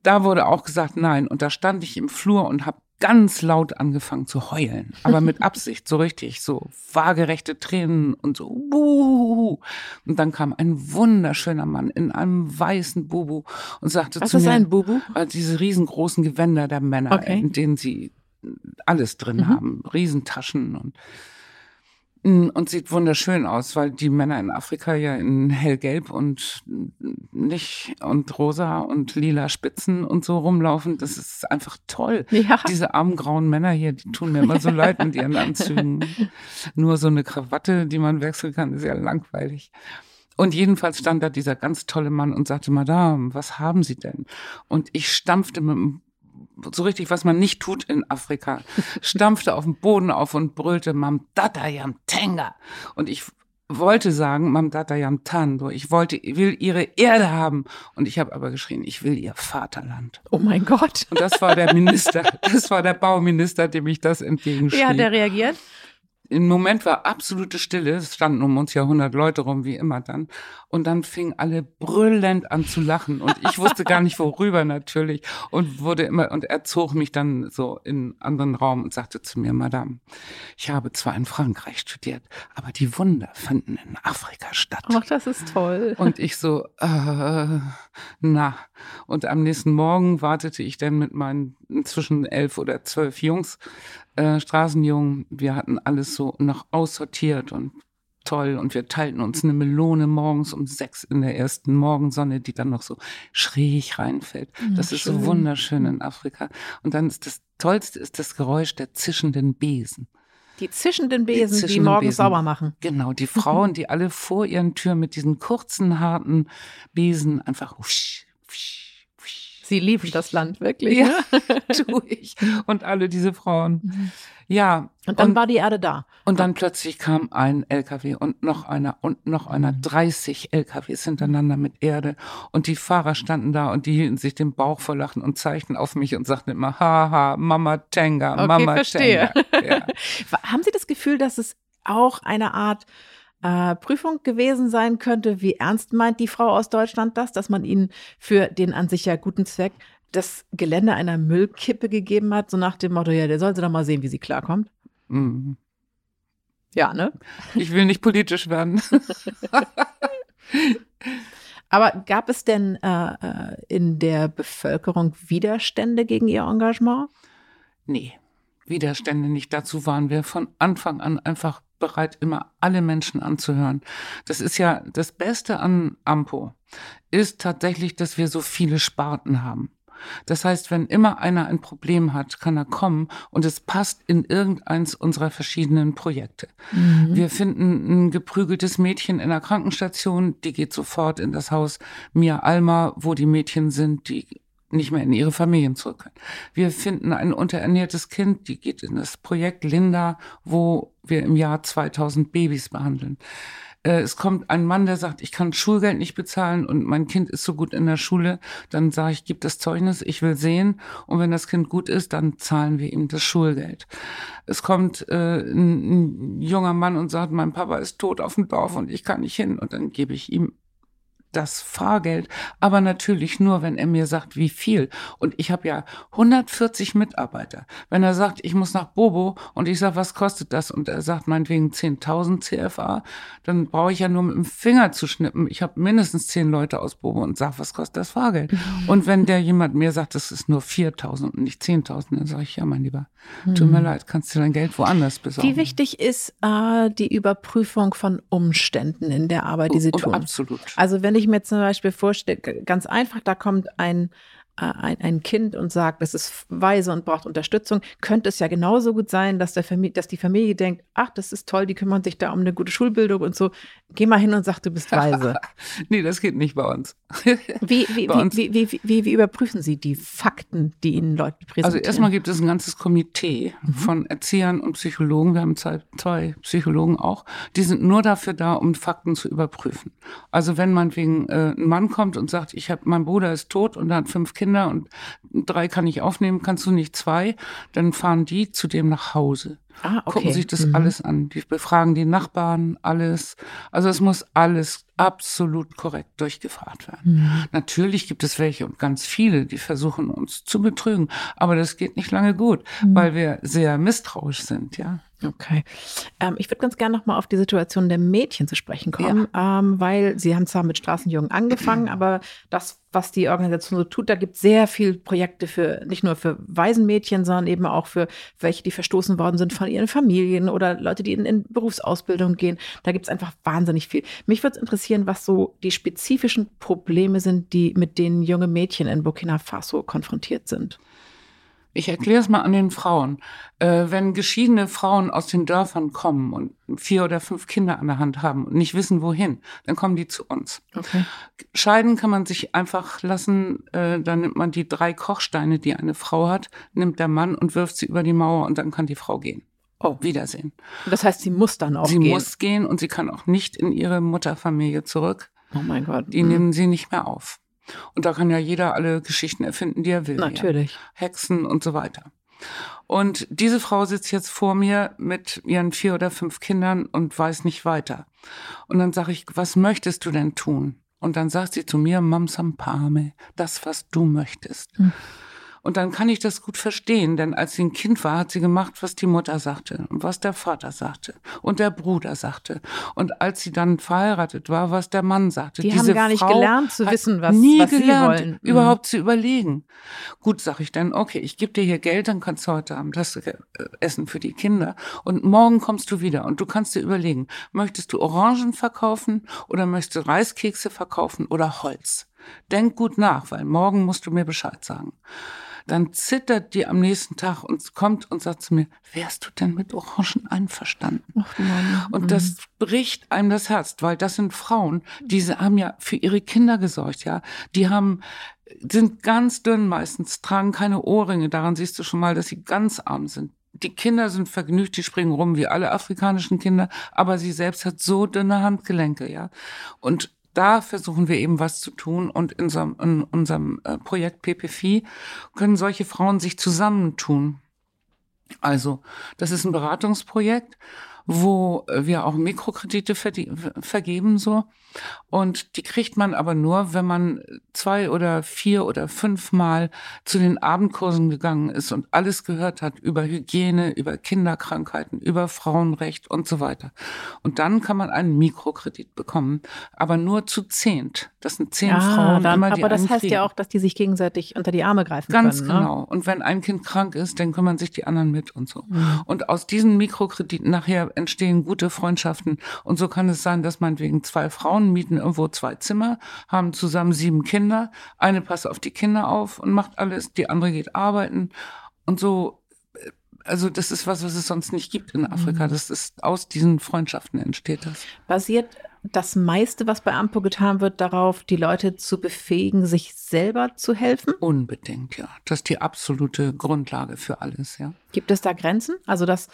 S1: da wurde auch gesagt, nein. Und da stand ich im Flur und habe ganz laut angefangen zu heulen. Aber mit Absicht, so richtig, so waagerechte Tränen und so. Buhu. Und dann kam ein wunderschöner Mann in einem weißen Bubu und sagte
S3: Was
S1: zu
S3: ist
S1: mir,
S3: ein Bubu?
S1: äh, diese riesengroßen Gewänder der Männer,
S3: Okay.
S1: in denen sie alles drin
S3: Mhm.
S1: haben, Riesentaschen und und sieht wunderschön aus, weil die Männer in Afrika ja in hellgelb und nicht und rosa und lila Spitzen und so rumlaufen. Das ist einfach toll.
S3: Ja.
S1: Diese armen grauen Männer hier, die tun mir immer so leid mit ihren Anzügen. Nur so eine Krawatte, die man wechseln kann, ist ja langweilig. Und jedenfalls stand da dieser ganz tolle Mann und sagte, Madame, was haben Sie denn? Und ich stampfte mit dem so richtig, was man nicht tut in Afrika, stampfte auf den Boden auf und brüllte Mam Data Yam Tenga. Und ich wollte sagen, Mam Data Yam Tando. Ich wollte, ich will ihre Erde haben. Und ich habe aber geschrien, ich will ihr Vaterland.
S3: Oh mein Gott.
S1: Und das war der Minister, das war der Bauminister, dem ich das entgegenschrie.
S3: Wie hat er reagiert?
S1: Im Moment war absolute Stille. Es standen um uns ja 100 Leute rum, wie immer dann. Und dann fingen alle brüllend an zu lachen. Und ich wusste gar nicht, worüber natürlich. Und wurde immer, und er zog mich dann so in einen anderen Raum und sagte zu mir, Madame, ich habe zwar in Frankreich studiert, aber die Wunder fanden in Afrika statt.
S3: Ach, das ist toll.
S1: Und ich so, äh, na. Und am nächsten Morgen wartete ich dann mit meinen inzwischen elf oder zwölf Jungs, äh, Straßenjungen. Wir hatten alles so noch aussortiert und toll. Und wir teilten uns eine Melone morgens um sechs in der ersten Morgensonne, die dann noch so schräg reinfällt. Das ist so
S3: schön.
S1: wunderschön in Afrika. Und dann ist das Tollste ist das Geräusch der zischenden Besen.
S3: Die zischenden Besen, die,
S1: zischenden
S3: morgens
S1: Besen.
S3: sauber machen.
S1: Genau, die Frauen, die alle vor ihren Türen mit diesen kurzen, harten Besen einfach husch, husch,
S3: Sie lieben das Land wirklich.
S1: Ja, tue ich. Und alle diese Frauen.
S3: Mhm.
S1: Ja.
S3: Und dann war die Erde da.
S1: Und dann plötzlich kam ein LKW und noch einer und noch einer. 30 LKWs hintereinander mit Erde. Und die Fahrer standen da und die hielten sich den Bauch vor Lachen und zeigten auf mich und sagten immer, haha, Mama Tenga,
S3: Okay,
S1: Mama
S3: verstehe.
S1: Tenga. Ja.
S3: Haben Sie das Gefühl, dass es auch eine Art äh, Prüfung gewesen sein könnte? Wie ernst meint die Frau aus Deutschland das, dass man ihnen für den an sich ja guten Zweck das Gelände einer Müllkippe gegeben hat, so nach dem Motto, ja, der soll sie doch mal sehen, wie sie klarkommt?
S1: Mhm.
S3: Ja, ne?
S1: Ich will nicht politisch werden.
S3: Aber gab es denn äh, äh, in der Bevölkerung Widerstände gegen ihr Engagement?
S1: Nee, Widerstände nicht. Dazu waren wir von Anfang an einfach bereit, immer alle Menschen anzuhören. Das ist ja das Beste an Ampo, ist tatsächlich, dass wir so viele Sparten haben. Das heißt, wenn immer einer ein Problem hat, kann er kommen und es passt in irgendeins unserer verschiedenen Projekte. Wir finden ein geprügeltes Mädchen in der Krankenstation, die geht sofort in das Haus Mia Alma, wo die Mädchen sind, die nicht mehr in ihre Familien zurück können. Wir finden ein unterernährtes Kind, die geht in das Projekt Linda, wo wir im Jahr 2000 Babys behandeln. Äh, Es kommt ein Mann, der sagt, ich kann Schulgeld nicht bezahlen und mein Kind ist so gut in der Schule, dann sage ich, gib das Zeugnis, ich will sehen und wenn das Kind gut ist, dann zahlen wir ihm das Schulgeld. Es kommt äh, ein, ein junger Mann und sagt, mein Papa ist tot auf dem Dorf und ich kann nicht hin und dann gebe ich ihm das Fahrgeld, aber natürlich nur, wenn er mir sagt, wie viel. Und ich habe ja 140 Mitarbeiter. Wenn er sagt, ich muss nach Bobo und ich sage, was kostet das? Und er sagt meinetwegen 10.000 CFA, dann brauche ich ja nur mit dem Finger zu schnippen. Ich habe mindestens 10 Leute aus Bobo und sage, was kostet das Fahrgeld? Und wenn der jemand mir sagt, das ist nur 4.000 und nicht 10.000, dann sage ich, ja, mein Lieber, tut mir leid, kannst du dein Geld woanders besorgen.
S3: Wie wichtig ist äh, die Überprüfung von Umständen in der Arbeit, die Sie
S1: Und
S3: tun?
S1: Absolut.
S3: Also wenn ich mir zum Beispiel vorstelle, ganz einfach, da kommt ein, ein, ein Kind und sagt, das ist weise und braucht Unterstützung, könnte es ja genauso gut sein, dass, der Familie, dass die Familie denkt, ach, das ist toll, die kümmern sich da um eine gute Schulbildung und so. Geh mal hin und sag, du bist weise.
S1: nee, das geht nicht bei uns.
S3: Wie, wie,
S1: Bei uns-
S3: wie, wie, wie, wie, wie überprüfen Sie die Fakten, die Ihnen Leute präsentieren?
S1: Also erstmal gibt es ein ganzes Komitee von Erziehern und Psychologen. Wir haben zwei, zwei Psychologen auch. Die sind nur dafür da, um Fakten zu überprüfen. Also wenn man wegen äh, ein Mann kommt und sagt, ich habe mein Bruder ist tot und er hat fünf Kinder und drei kann ich aufnehmen, kannst du nicht zwei, dann fahren die zu dem nach Hause.
S3: Ah, okay.
S1: Gucken sich das
S3: Mhm.
S1: alles an. Die befragen die Nachbarn, alles. Also es muss alles absolut korrekt durchgefragt werden.
S3: Mhm.
S1: Natürlich gibt es welche und ganz viele, die versuchen uns zu betrügen, aber das geht nicht lange gut,
S3: Mhm.
S1: weil wir sehr misstrauisch sind, ja.
S3: Okay. Ähm, ich würde ganz gerne noch mal auf die Situation der Mädchen zu sprechen kommen, ähm, weil Sie haben zwar mit Straßenjungen angefangen, aber das, was die Organisation so tut, da gibt es sehr viele Projekte für nicht nur für Waisenmädchen, sondern eben auch für welche, die verstoßen worden sind von ihren Familien oder Leute, die in, in Berufsausbildung gehen. Da gibt es einfach wahnsinnig viel. Mich würde es interessieren, was so die spezifischen Probleme sind, die mit denen junge Mädchen in Burkina Faso konfrontiert sind.
S1: Ich erkläre es mal an den Frauen. Äh, wenn geschiedene Frauen aus den Dörfern kommen und vier oder fünf Kinder an der Hand haben und nicht wissen, wohin, dann kommen die zu uns.
S3: Okay.
S1: Scheiden kann man sich einfach lassen, äh, dann nimmt man die drei Kochsteine, die eine Frau hat, nimmt der Mann und wirft sie über die Mauer und dann kann die Frau gehen. Oh, Wiedersehen.
S3: Das heißt, sie muss dann auch
S1: sie
S3: gehen.
S1: muss gehen und sie kann auch nicht in ihre Mutterfamilie zurück.
S3: oh mein Gott.
S1: Die
S3: Mhm.
S1: nehmen sie nicht mehr auf. Und da kann ja jeder alle Geschichten erfinden, die er will. Ja.
S3: Natürlich.
S1: Hexen und so weiter. Und diese Frau sitzt jetzt vor mir mit ihren vier oder fünf Kindern und weiß nicht weiter. Und dann sage ich, was möchtest du denn tun? Und dann sagt sie zu mir, Mamsampame, das, was du möchtest.
S3: Hm.
S1: Und dann kann ich das gut verstehen, denn als sie ein Kind war, hat sie gemacht, was die Mutter sagte und was der Vater sagte und der Bruder sagte. Und als sie dann verheiratet war, was der Mann sagte.
S3: Die
S1: Diese
S3: haben gar nicht
S1: Frau
S3: gelernt zu wissen, was-
S1: nie
S3: was sie
S1: gelernt,
S3: wollen. Mhm.
S1: überhaupt zu überlegen. Gut, sag ich dann, okay, ich gebe dir hier Geld, dann kannst du heute Abend das äh, essen für die Kinder. Und morgen kommst du wieder und du kannst dir überlegen, möchtest du Orangen verkaufen oder möchtest du Reiskekse verkaufen oder Holz? Denk gut nach, weil morgen musst du mir Bescheid sagen. Dann zittert die am nächsten Tag und kommt und sagt zu mir, wärst du denn mit Orangen einverstanden? Ach. Und das mhm. bricht einem das Herz, weil das sind Frauen, die haben ja für ihre Kinder gesorgt, ja. Die haben sind ganz dünn meistens, tragen keine Ohrringe. Daran siehst du schon mal, dass sie ganz arm sind. Die Kinder sind vergnügt, die springen rum wie alle afrikanischen Kinder, aber sie selbst hat so dünne Handgelenke, ja. Und da versuchen wir eben was zu tun und in unserem, in unserem äh, Projekt PPFI können solche Frauen sich zusammentun. Also, das ist ein Beratungsprojekt wo wir auch Mikrokredite vergeben so. Und die kriegt man aber nur, wenn man zwei oder vier oder fünfmal zu den Abendkursen gegangen ist und alles gehört hat über Hygiene, über Kinderkrankheiten, über Frauenrecht und so weiter. Und dann kann man einen Mikrokredit bekommen, aber nur zu zehnt. Das sind zehn
S3: ja,
S1: Frauen
S3: dann, immer, die Aber das heißt kriegen. ja auch, dass die sich gegenseitig unter die Arme greifen
S1: Ganz
S3: können.
S1: Ganz ne? genau. Ne? Und wenn ein Kind krank ist, dann kümmern sich die anderen mit und so. Mhm. Und aus diesen Mikrokrediten nachher entstehen gute Freundschaften. Und so kann es sein, dass man wegen zwei Frauen mieten irgendwo zwei Zimmer, haben zusammen sieben Kinder. Eine passt auf die Kinder auf und macht alles, die andere geht arbeiten. Und so, äh, also das ist was, was es sonst nicht gibt in Afrika. Mhm. Das ist aus diesen Freundschaften entsteht das.
S3: Basiert das meiste, was bei Ampo getan wird, darauf, die Leute zu befähigen, sich selber zu helfen?
S1: Unbedingt, ja. Das ist die absolute Grundlage für alles, ja.
S3: Gibt es da Grenzen? Also das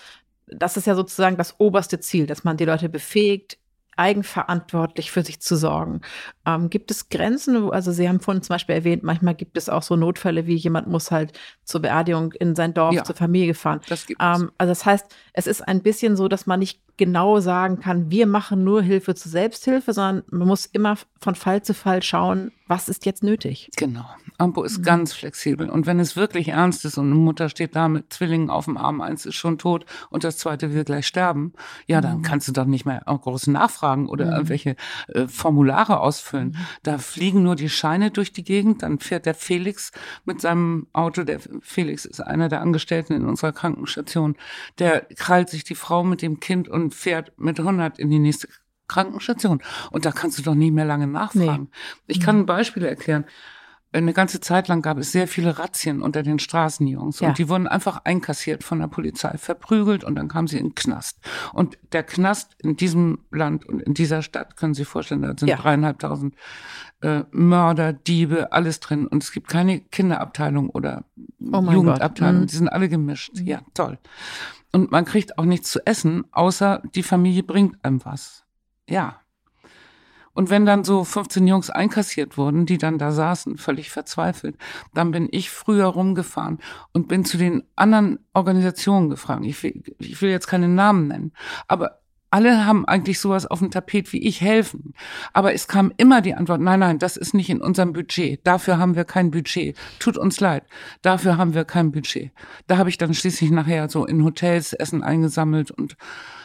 S3: das ist ja sozusagen das oberste Ziel, dass man die Leute befähigt, eigenverantwortlich für sich zu sorgen. Ähm, gibt es Grenzen? Also Sie haben vorhin zum Beispiel erwähnt, manchmal gibt es auch so Notfälle, wie jemand muss halt zur Beerdigung in sein Dorf, ja, zur Familie fahren. Das gibt ähm, es. Also das heißt, es ist ein bisschen so, dass man nicht genau sagen kann, wir machen nur Hilfe zur Selbsthilfe, sondern man muss immer von Fall zu Fall schauen, was ist jetzt nötig.
S1: Genau. Ampo ist mhm. ganz flexibel. Und wenn es wirklich ernst ist und eine Mutter steht da mit Zwillingen auf dem Arm, eins ist schon tot und das zweite will gleich sterben, ja, dann mhm. kannst du doch nicht mehr groß nachfragen oder mhm. irgendwelche äh, Formulare ausfüllen. Mhm. Da fliegen nur die Scheine durch die Gegend, dann fährt der Felix mit seinem Auto, der Felix ist einer der Angestellten in unserer Krankenstation, der krallt sich die Frau mit dem Kind und fährt mit 100 in die nächste Krankenstation. Und da kannst du doch nicht mehr lange nachfragen. Nee. Ich kann ein Beispiel erklären. Eine ganze Zeit lang gab es sehr viele Razzien unter den Straßenjungs ja. und die wurden einfach einkassiert von der Polizei, verprügelt und dann kamen sie in den Knast. Und der Knast in diesem Land und in dieser Stadt, können Sie sich vorstellen, da sind ja. dreieinhalbtausend äh, Mörder, Diebe, alles drin. Und es gibt keine Kinderabteilung oder oh Jugendabteilung, mhm. die sind alle gemischt. Mhm. Ja, toll. Und man kriegt auch nichts zu essen, außer die Familie bringt einem was. Ja. Und wenn dann so 15 Jungs einkassiert wurden, die dann da saßen, völlig verzweifelt, dann bin ich früher rumgefahren und bin zu den anderen Organisationen gefragt. Ich will, ich will jetzt keine Namen nennen, aber alle haben eigentlich sowas auf dem Tapet wie ich helfen. Aber es kam immer die Antwort, nein, nein, das ist nicht in unserem Budget. Dafür haben wir kein Budget. Tut uns leid. Dafür haben wir kein Budget. Da habe ich dann schließlich nachher so in Hotels Essen eingesammelt und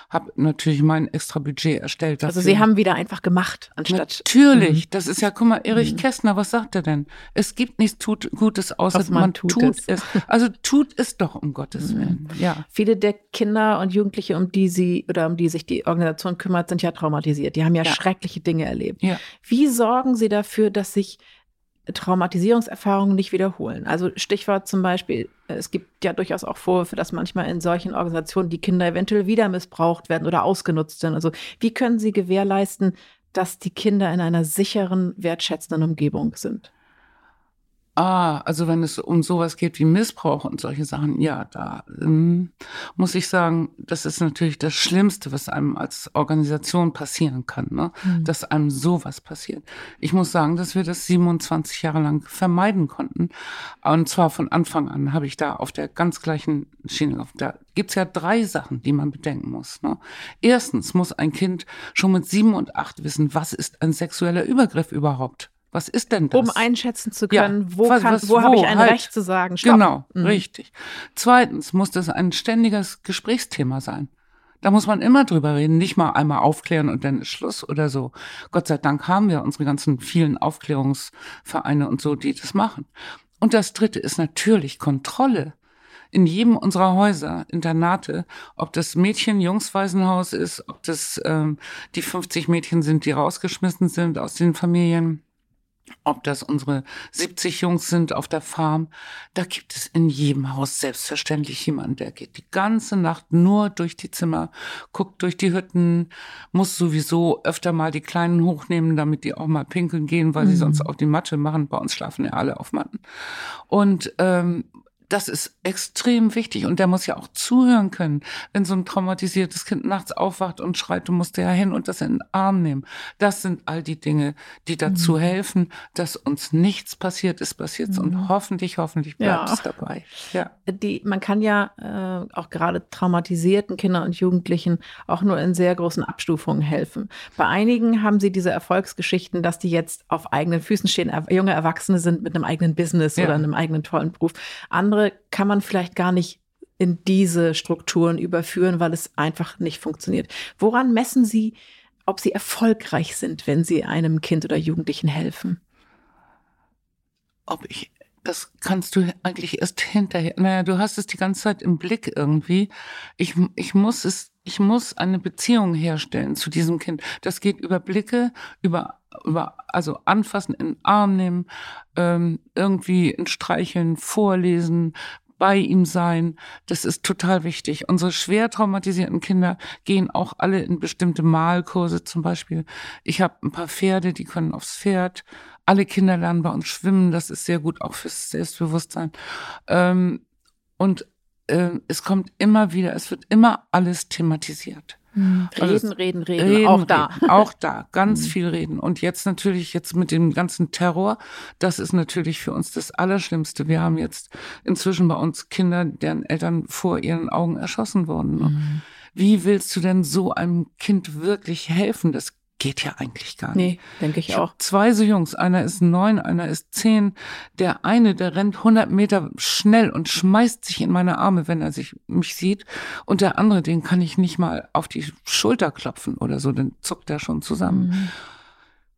S1: habe natürlich mein extra Budget erstellt.
S3: Dafür. Also Sie haben wieder einfach gemacht,
S1: anstatt. Natürlich, mhm. das ist ja, guck mal, Erich mhm. Kästner, was sagt er denn? Es gibt nichts tut, Gutes, außer man, man, tut, tut es. es. Also tut es doch, um Gottes mhm. Willen. Ja.
S3: Viele der Kinder und Jugendliche, um die Sie oder um die sich die Organisation kümmert, sind ja traumatisiert. Die haben ja, ja. schreckliche Dinge erlebt. Ja. Wie sorgen Sie dafür, dass sich Traumatisierungserfahrungen nicht wiederholen. Also Stichwort zum Beispiel, es gibt ja durchaus auch Vorwürfe, dass manchmal in solchen Organisationen die Kinder eventuell wieder missbraucht werden oder ausgenutzt sind. Also wie können Sie gewährleisten, dass die Kinder in einer sicheren, wertschätzenden Umgebung sind?
S1: Ah, also wenn es um sowas geht wie Missbrauch und solche Sachen, ja, da ähm, muss ich sagen, das ist natürlich das Schlimmste, was einem als Organisation passieren kann, ne? Mhm. dass einem sowas passiert. Ich muss sagen, dass wir das 27 Jahre lang vermeiden konnten. Und zwar von Anfang an habe ich da auf der ganz gleichen Schiene, da gibt's ja drei Sachen, die man bedenken muss. Ne? Erstens muss ein Kind schon mit sieben und acht wissen, was ist ein sexueller Übergriff überhaupt? Was ist denn das?
S3: Um einschätzen zu können, ja, wo, was, kann, wo, wo habe ich ein halt. Recht zu sagen?
S1: Stopp. Genau, mhm. richtig. Zweitens muss das ein ständiges Gesprächsthema sein. Da muss man immer drüber reden, nicht mal einmal aufklären und dann ist Schluss oder so. Gott sei Dank haben wir unsere ganzen vielen Aufklärungsvereine und so, die das machen. Und das dritte ist natürlich Kontrolle. In jedem unserer Häuser, Internate, ob das Mädchen-Jungs-Waisenhaus ist, ob das ähm, die 50 Mädchen sind, die rausgeschmissen sind aus den Familien, ob das unsere 70 Jungs sind auf der Farm, da gibt es in jedem Haus selbstverständlich jemanden, der geht die ganze Nacht nur durch die Zimmer, guckt durch die Hütten, muss sowieso öfter mal die Kleinen hochnehmen, damit die auch mal pinkeln gehen, weil mhm. sie sonst auf die Matte machen. Bei uns schlafen ja alle auf Matten. Und ähm, das ist extrem wichtig und der muss ja auch zuhören können, wenn so ein traumatisiertes Kind nachts aufwacht und schreit, du musst ja hin und das in den Arm nehmen. Das sind all die Dinge, die dazu mhm. helfen, dass uns nichts passiert ist, passiert mhm. und hoffentlich, hoffentlich bleibt ja. es dabei.
S3: Ja. Die, man kann ja äh, auch gerade traumatisierten Kindern und Jugendlichen auch nur in sehr großen Abstufungen helfen. Bei einigen haben sie diese Erfolgsgeschichten, dass die jetzt auf eigenen Füßen stehen, junge Erwachsene sind mit einem eigenen Business ja. oder einem eigenen tollen Beruf. Andere andere kann man vielleicht gar nicht in diese Strukturen überführen, weil es einfach nicht funktioniert. Woran messen Sie, ob Sie erfolgreich sind, wenn Sie einem Kind oder Jugendlichen helfen?
S1: Ob ich, das kannst du eigentlich erst hinterher. Naja, du hast es die ganze Zeit im Blick irgendwie. Ich, ich muss es, ich muss eine Beziehung herstellen zu diesem Kind. Das geht über Blicke, über über, also anfassen, in den Arm nehmen, ähm, irgendwie ein Streicheln, vorlesen, bei ihm sein. Das ist total wichtig. Unsere schwer traumatisierten Kinder gehen auch alle in bestimmte Malkurse zum Beispiel. Ich habe ein paar Pferde, die können aufs Pferd. Alle Kinder lernen bei uns schwimmen. Das ist sehr gut auch fürs Selbstbewusstsein. Ähm, und äh, es kommt immer wieder, es wird immer alles thematisiert.
S3: Reden, also, reden, reden, reden, auch da.
S1: Reden, auch da, ganz mhm. viel reden. Und jetzt natürlich, jetzt mit dem ganzen Terror, das ist natürlich für uns das Allerschlimmste. Wir haben jetzt inzwischen bei uns Kinder, deren Eltern vor ihren Augen erschossen wurden. Mhm. Wie willst du denn so einem Kind wirklich helfen? Das geht ja eigentlich gar nicht. Nee,
S3: denke ich, ich auch.
S1: Zwei so Jungs, einer ist neun, einer ist zehn. Der eine, der rennt 100 Meter schnell und schmeißt sich in meine Arme, wenn er sich mich sieht. Und der andere, den kann ich nicht mal auf die Schulter klopfen oder so, dann zuckt er schon zusammen. Mhm.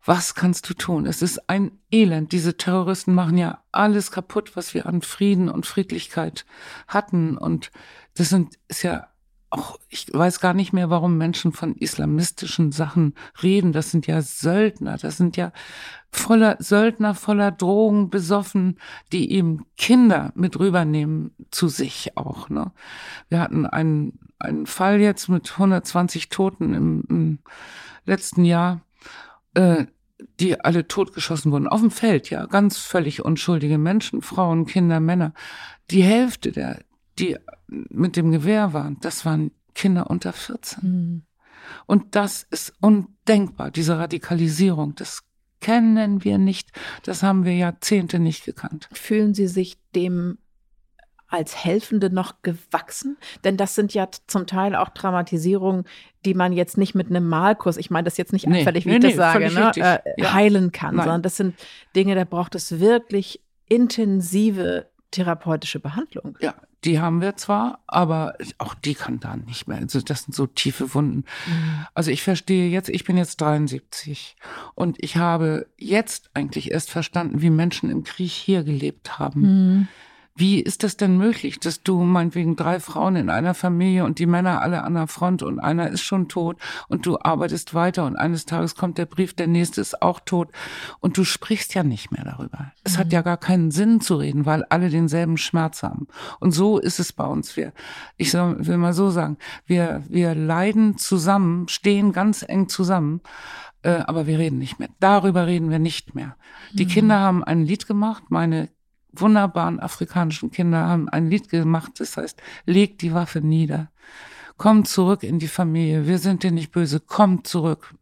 S1: Was kannst du tun? Es ist ein Elend. Diese Terroristen machen ja alles kaputt, was wir an Frieden und Friedlichkeit hatten. Und das sind, ist ja auch, ich weiß gar nicht mehr, warum Menschen von islamistischen Sachen reden. Das sind ja Söldner, das sind ja voller Söldner, voller Drogen besoffen, die eben Kinder mit rübernehmen zu sich auch. Ne? Wir hatten einen, einen Fall jetzt mit 120 Toten im, im letzten Jahr, äh, die alle totgeschossen wurden. Auf dem Feld, ja, ganz völlig unschuldige Menschen, Frauen, Kinder, Männer. Die Hälfte der, die mit dem Gewehr waren, das waren Kinder unter 14. Mhm. Und das ist undenkbar, diese Radikalisierung. Das kennen wir nicht. Das haben wir Jahrzehnte nicht gekannt.
S3: Fühlen Sie sich dem als Helfende noch gewachsen? Denn das sind ja zum Teil auch Traumatisierungen, die man jetzt nicht mit einem Malkurs, ich meine das jetzt nicht nee, anfällig, wie nee, ich das nee, sage, ne, äh, ja. heilen kann, Nein. sondern das sind Dinge, da braucht es wirklich intensive therapeutische Behandlung.
S1: Ja, die haben wir zwar, aber auch die kann da nicht mehr. Also das sind so tiefe Wunden. Mhm. Also ich verstehe jetzt, ich bin jetzt 73 und ich habe jetzt eigentlich erst verstanden, wie Menschen im Krieg hier gelebt haben. Mhm. Wie ist das denn möglich, dass du meinetwegen drei Frauen in einer Familie und die Männer alle an der Front und einer ist schon tot und du arbeitest weiter und eines Tages kommt der Brief, der nächste ist auch tot und du sprichst ja nicht mehr darüber. Es mhm. hat ja gar keinen Sinn zu reden, weil alle denselben Schmerz haben. Und so ist es bei uns. Wir, ich will mal so sagen, wir, wir leiden zusammen, stehen ganz eng zusammen äh, aber wir reden nicht mehr. Darüber reden wir nicht mehr. Die mhm. Kinder haben ein Lied gemacht, meine wunderbaren afrikanischen Kinder haben ein Lied gemacht, das heißt, leg die Waffe nieder. Komm zurück in die Familie. Wir sind dir nicht böse. Komm zurück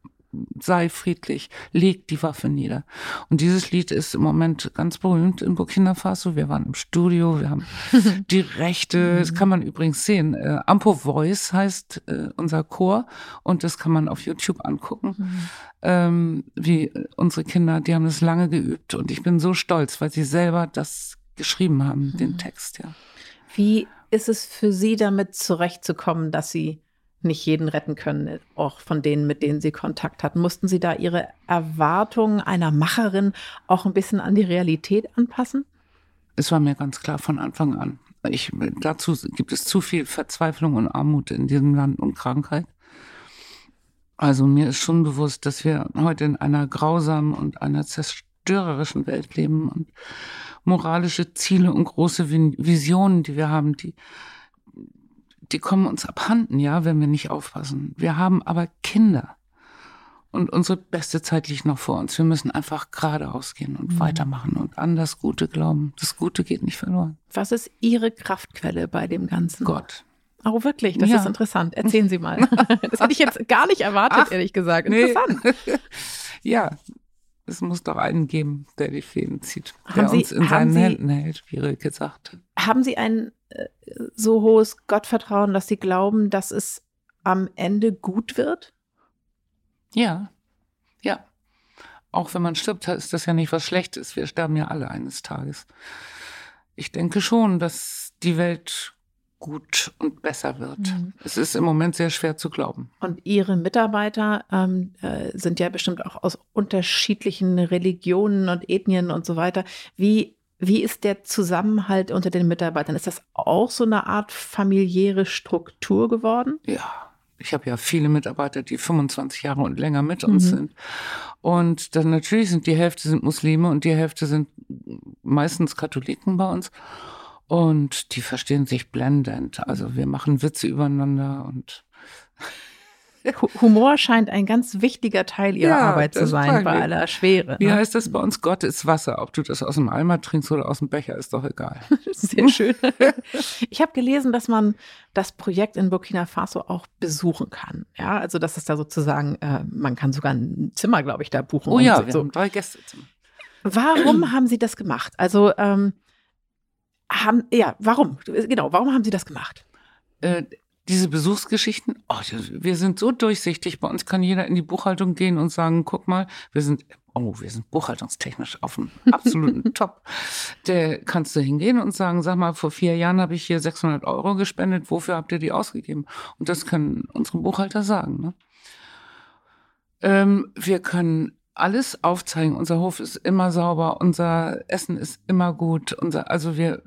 S1: sei friedlich, leg die Waffe nieder. Und dieses Lied ist im Moment ganz berühmt in Burkina Faso. Wir waren im Studio, wir haben die Rechte, das kann man übrigens sehen. Äh, Ampo Voice heißt äh, unser Chor und das kann man auf YouTube angucken. Mhm. Ähm, wie unsere Kinder, die haben das lange geübt und ich bin so stolz, weil sie selber das geschrieben haben, mhm. den Text, ja.
S3: Wie ist es für Sie damit zurechtzukommen, dass Sie nicht jeden retten können, auch von denen, mit denen Sie Kontakt hatten. Mussten Sie da Ihre Erwartungen einer Macherin auch ein bisschen an die Realität anpassen?
S1: Es war mir ganz klar von Anfang an. Ich, dazu gibt es zu viel Verzweiflung und Armut in diesem Land und Krankheit. Also mir ist schon bewusst, dass wir heute in einer grausamen und einer zerstörerischen Welt leben und moralische Ziele und große Visionen, die wir haben, die, die kommen uns abhanden, ja, wenn wir nicht aufpassen. Wir haben aber Kinder. Und unsere beste Zeit liegt noch vor uns. Wir müssen einfach geradeaus gehen und mhm. weitermachen und an das Gute glauben. Das Gute geht nicht verloren.
S3: Was ist Ihre Kraftquelle bei dem Ganzen?
S1: Gott.
S3: Oh, wirklich? Das ja. ist interessant. Erzählen Sie mal. Das hätte ich jetzt gar nicht erwartet, Ach, ehrlich gesagt. Interessant.
S1: Nee. ja, es muss doch einen geben, der die Fäden zieht, der haben uns in seinen Sie, Händen hält, wie Rilke sagte.
S3: Haben Sie ein äh, so hohes Gottvertrauen, dass Sie glauben, dass es am Ende gut wird?
S1: Ja, ja. Auch wenn man stirbt, ist das ja nicht was Schlechtes. Wir sterben ja alle eines Tages. Ich denke schon, dass die Welt gut und besser wird. Mhm. Es ist im Moment sehr schwer zu glauben.
S3: Und Ihre Mitarbeiter ähm, äh, sind ja bestimmt auch aus unterschiedlichen Religionen und Ethnien und so weiter. Wie, wie ist der Zusammenhalt unter den Mitarbeitern? Ist das auch so eine Art familiäre Struktur geworden?
S1: Ja, ich habe ja viele Mitarbeiter, die 25 Jahre und länger mit uns mhm. sind. Und dann natürlich sind die Hälfte sind Muslime und die Hälfte sind meistens Katholiken bei uns. Und die verstehen sich blendend. Also wir machen Witze übereinander und
S3: Humor scheint ein ganz wichtiger Teil ihrer ja, Arbeit zu sein, bei aller Schwere.
S1: Wie ne? heißt das bei uns? Gott ist Wasser. Ob du das aus dem Eimer trinkst oder aus dem Becher, ist doch egal.
S3: Sehr schön. Ich habe gelesen, dass man das Projekt in Burkina Faso auch besuchen kann. Ja, also das ist da sozusagen, äh, man kann sogar ein Zimmer, glaube ich, da buchen.
S1: Oh ja, wir so. haben drei Gästezimmer.
S3: Warum haben Sie das gemacht? Also ähm, haben, ja, warum? Genau, warum haben Sie das gemacht?
S1: Äh, diese Besuchsgeschichten, oh, wir sind so durchsichtig. Bei uns kann jeder in die Buchhaltung gehen und sagen, guck mal, wir sind, oh, wir sind buchhaltungstechnisch auf dem absoluten Top. Der kannst du hingehen und sagen, sag mal, vor vier Jahren habe ich hier 600 Euro gespendet, wofür habt ihr die ausgegeben? Und das können unsere Buchhalter sagen. Ne? Ähm, wir können alles aufzeigen. Unser Hof ist immer sauber, unser Essen ist immer gut. Unser, also wir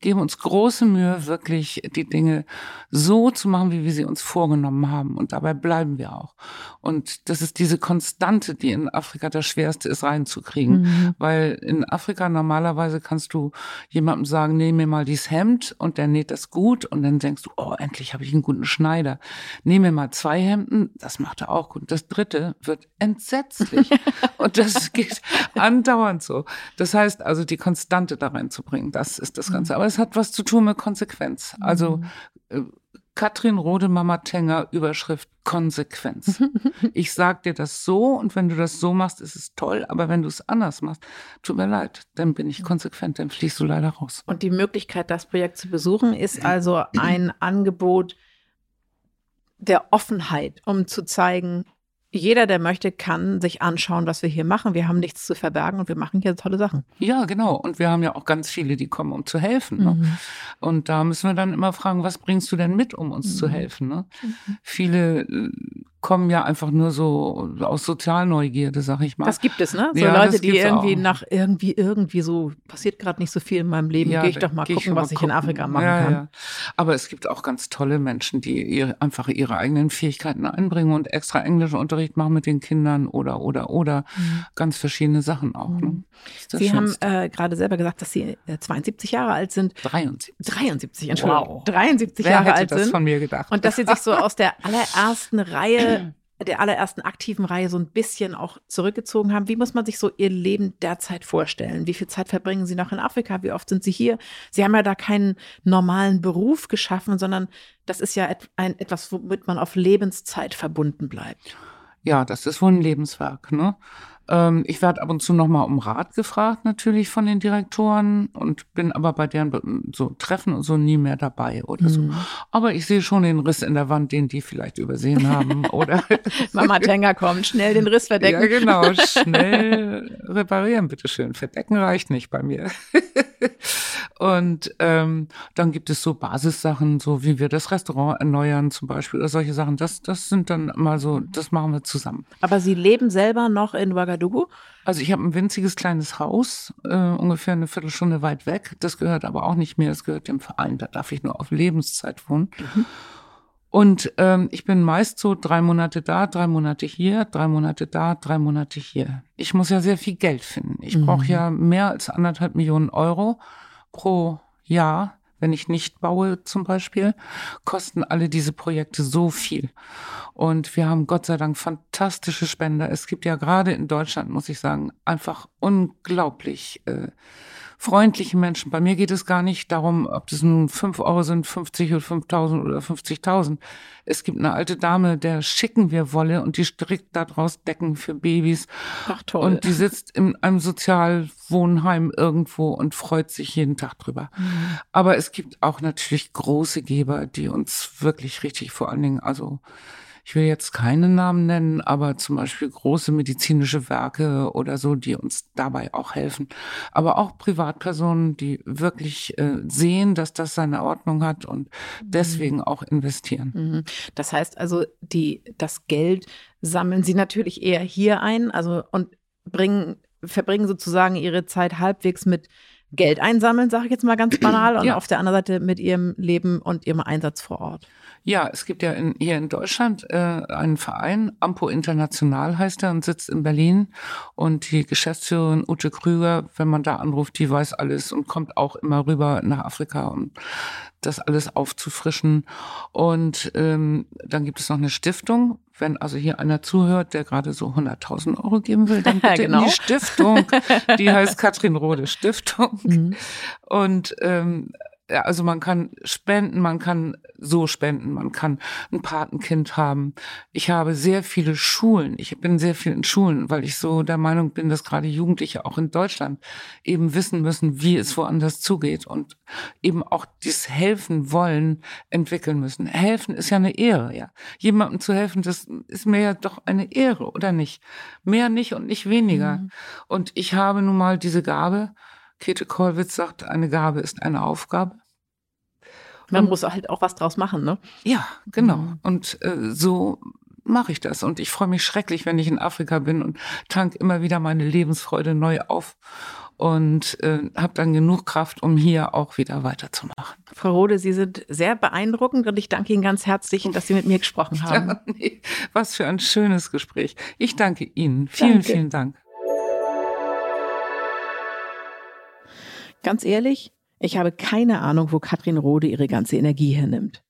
S1: geben uns große Mühe, wirklich die Dinge so zu machen, wie wir sie uns vorgenommen haben. Und dabei bleiben wir auch. Und das ist diese Konstante, die in Afrika das Schwerste ist, reinzukriegen. Mhm. Weil in Afrika normalerweise kannst du jemandem sagen, näh mir mal dieses Hemd und der näht das gut. Und dann denkst du, oh, endlich habe ich einen guten Schneider. Näh mir mal zwei Hemden, das macht er auch gut. Das dritte wird entsetzlich. und das geht andauernd so. Das heißt also, die Konstante da reinzubringen, das ist das Ganze. Aber es hat was zu tun mit Konsequenz. Also mhm. äh, Katrin Rode Mama Tenger Überschrift Konsequenz. ich sag dir das so und wenn du das so machst, ist es toll, aber wenn du es anders machst, tut mir leid, dann bin ich konsequent, dann fliegst du leider raus.
S3: Und die Möglichkeit, das Projekt zu besuchen, ist also ein Angebot der Offenheit, um zu zeigen, jeder, der möchte, kann sich anschauen, was wir hier machen. Wir haben nichts zu verbergen und wir machen hier tolle Sachen.
S1: Ja, genau. Und wir haben ja auch ganz viele, die kommen, um zu helfen. Ne? Mhm. Und da müssen wir dann immer fragen, was bringst du denn mit, um uns mhm. zu helfen? Ne? Mhm. Viele äh, kommen ja einfach nur so aus Sozialneugierde, sag ich mal.
S3: Das gibt es, ne? So ja, Leute, die irgendwie auch. nach irgendwie, irgendwie so, passiert gerade nicht so viel in meinem Leben, ja, gehe ich doch mal gucken, was ich in Afrika machen ja, kann. Ja.
S1: Aber es gibt auch ganz tolle Menschen, die ihre, einfach ihre eigenen Fähigkeiten einbringen und extra Englischunterricht machen mit den Kindern oder, oder, oder. Mhm. Ganz verschiedene Sachen auch. Ne? Mhm.
S3: Sie haben äh, gerade selber gesagt, dass Sie äh, 72 Jahre alt sind.
S1: 73.
S3: 73, Entschuldigung. Wow. 73 Wer Jahre
S1: hätte
S3: alt
S1: das
S3: sind.
S1: von mir gedacht.
S3: Und dass Sie sich so aus der allerersten Reihe der allerersten aktiven Reihe so ein bisschen auch zurückgezogen haben. Wie muss man sich so Ihr Leben derzeit vorstellen? Wie viel Zeit verbringen Sie noch in Afrika? Wie oft sind Sie hier? Sie haben ja da keinen normalen Beruf geschaffen, sondern das ist ja ein, etwas, womit man auf Lebenszeit verbunden bleibt.
S1: Ja, das ist wohl ein Lebenswerk. Ne? Ähm, ich werde ab und zu nochmal um Rat gefragt, natürlich von den Direktoren und bin aber bei deren so Treffen und so nie mehr dabei oder mhm. so. Aber ich sehe schon den Riss in der Wand, den die vielleicht übersehen haben. oder
S3: Mama Tenga kommt, schnell den Riss verdecken.
S1: Ja, genau, schnell reparieren, bitteschön. Verdecken reicht nicht bei mir. und ähm, dann gibt es so Basissachen, so wie wir das Restaurant erneuern zum Beispiel oder solche Sachen. Das, das sind dann mal so, das machen wir zusammen.
S3: Aber Sie leben selber noch in Ouagadougou?
S1: Also ich habe ein winziges kleines Haus, äh, ungefähr eine Viertelstunde weit weg. Das gehört aber auch nicht mehr, das gehört dem Verein. Da darf ich nur auf Lebenszeit wohnen. Mhm. Und ähm, ich bin meist so drei Monate da, drei Monate hier, drei Monate da, drei Monate hier. Ich muss ja sehr viel Geld finden. Ich mhm. brauche ja mehr als anderthalb Millionen Euro pro Jahr. Wenn ich nicht baue zum Beispiel, kosten alle diese Projekte so viel. Und wir haben Gott sei Dank fantastische Spender. Es gibt ja gerade in Deutschland, muss ich sagen, einfach unglaublich äh, freundliche Menschen. Bei mir geht es gar nicht darum, ob das nun fünf Euro sind, 50 oder 5.000 oder 50.000. Es gibt eine alte Dame, der schicken wir Wolle und die strickt daraus Decken für Babys.
S3: Ach toll.
S1: Und die sitzt in einem Sozialwohnheim irgendwo und freut sich jeden Tag drüber. Mhm. Aber es gibt auch natürlich große Geber, die uns wirklich richtig vor allen Dingen, also ich will jetzt keine Namen nennen, aber zum Beispiel große medizinische Werke oder so, die uns dabei auch helfen. Aber auch Privatpersonen, die wirklich äh, sehen, dass das seine Ordnung hat und mhm. deswegen auch investieren.
S3: Mhm. Das heißt also, die, das Geld sammeln sie natürlich eher hier ein, also und bringen, verbringen sozusagen ihre Zeit halbwegs mit Geld einsammeln, sage ich jetzt mal ganz banal, und ja. auf der anderen Seite mit ihrem Leben und ihrem Einsatz vor Ort.
S1: Ja, es gibt ja in, hier in Deutschland äh, einen Verein, Ampo International heißt er und sitzt in Berlin. Und die Geschäftsführerin Ute Krüger, wenn man da anruft, die weiß alles und kommt auch immer rüber nach Afrika, um das alles aufzufrischen. Und ähm, dann gibt es noch eine Stiftung. Wenn also hier einer zuhört, der gerade so 100.000 Euro geben will, dann bitte genau. in die Stiftung. Die heißt Katrin Rode Stiftung. Mhm. Und ähm, ja, also man kann spenden, man kann so spenden, man kann ein Patenkind haben. Ich habe sehr viele Schulen. Ich bin sehr viel in Schulen, weil ich so der Meinung bin, dass gerade Jugendliche auch in Deutschland eben wissen müssen, wie es woanders zugeht und eben auch dieses Helfen wollen entwickeln müssen. Helfen ist ja eine Ehre, ja. Jemandem zu helfen, das ist mir ja doch eine Ehre, oder nicht? Mehr nicht und nicht weniger. Mhm. Und ich habe nun mal diese Gabe, Käthe Kollwitz sagt, eine Gabe ist eine Aufgabe.
S3: Man und, muss halt auch was draus machen, ne?
S1: Ja, genau. Mhm. Und äh, so mache ich das. Und ich freue mich schrecklich, wenn ich in Afrika bin und tank immer wieder meine Lebensfreude neu auf und äh, habe dann genug Kraft, um hier auch wieder weiterzumachen.
S3: Frau Rode, Sie sind sehr beeindruckend und ich danke Ihnen ganz herzlich, dass Sie mit mir gesprochen haben. Ja,
S1: nee, was für ein schönes Gespräch. Ich danke Ihnen. Vielen, danke. vielen Dank.
S3: Ganz ehrlich, ich habe keine Ahnung, wo Katrin Rode ihre ganze Energie hernimmt.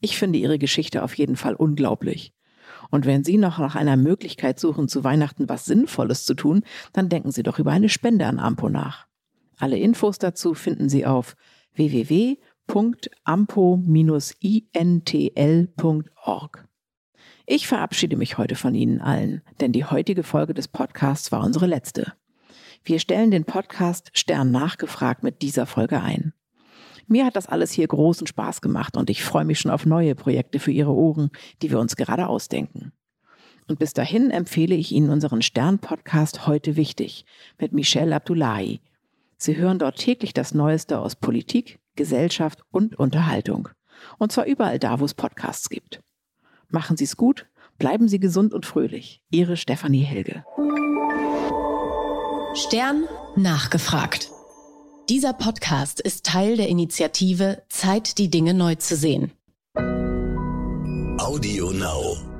S3: Ich finde ihre Geschichte auf jeden Fall unglaublich. Und wenn Sie noch nach einer Möglichkeit suchen, zu Weihnachten was Sinnvolles zu tun, dann denken Sie doch über eine Spende an Ampo nach. Alle Infos dazu finden Sie auf www.ampo-intl.org. Ich verabschiede mich heute von Ihnen allen, denn die heutige Folge des Podcasts war unsere letzte. Wir stellen den Podcast Stern nachgefragt mit dieser Folge ein. Mir hat das alles hier großen Spaß gemacht und ich freue mich schon auf neue Projekte für Ihre Ohren, die wir uns gerade ausdenken. Und bis dahin empfehle ich Ihnen unseren Stern-Podcast Heute Wichtig mit Michelle Abdullahi. Sie hören dort täglich das Neueste aus Politik, Gesellschaft und Unterhaltung. Und zwar überall da, wo es Podcasts gibt. Machen Sie es gut, bleiben Sie gesund und fröhlich. Ihre Stefanie Helge.
S2: Stern nachgefragt. Dieser Podcast ist Teil der Initiative Zeit, die Dinge neu zu sehen.
S4: Audio Now.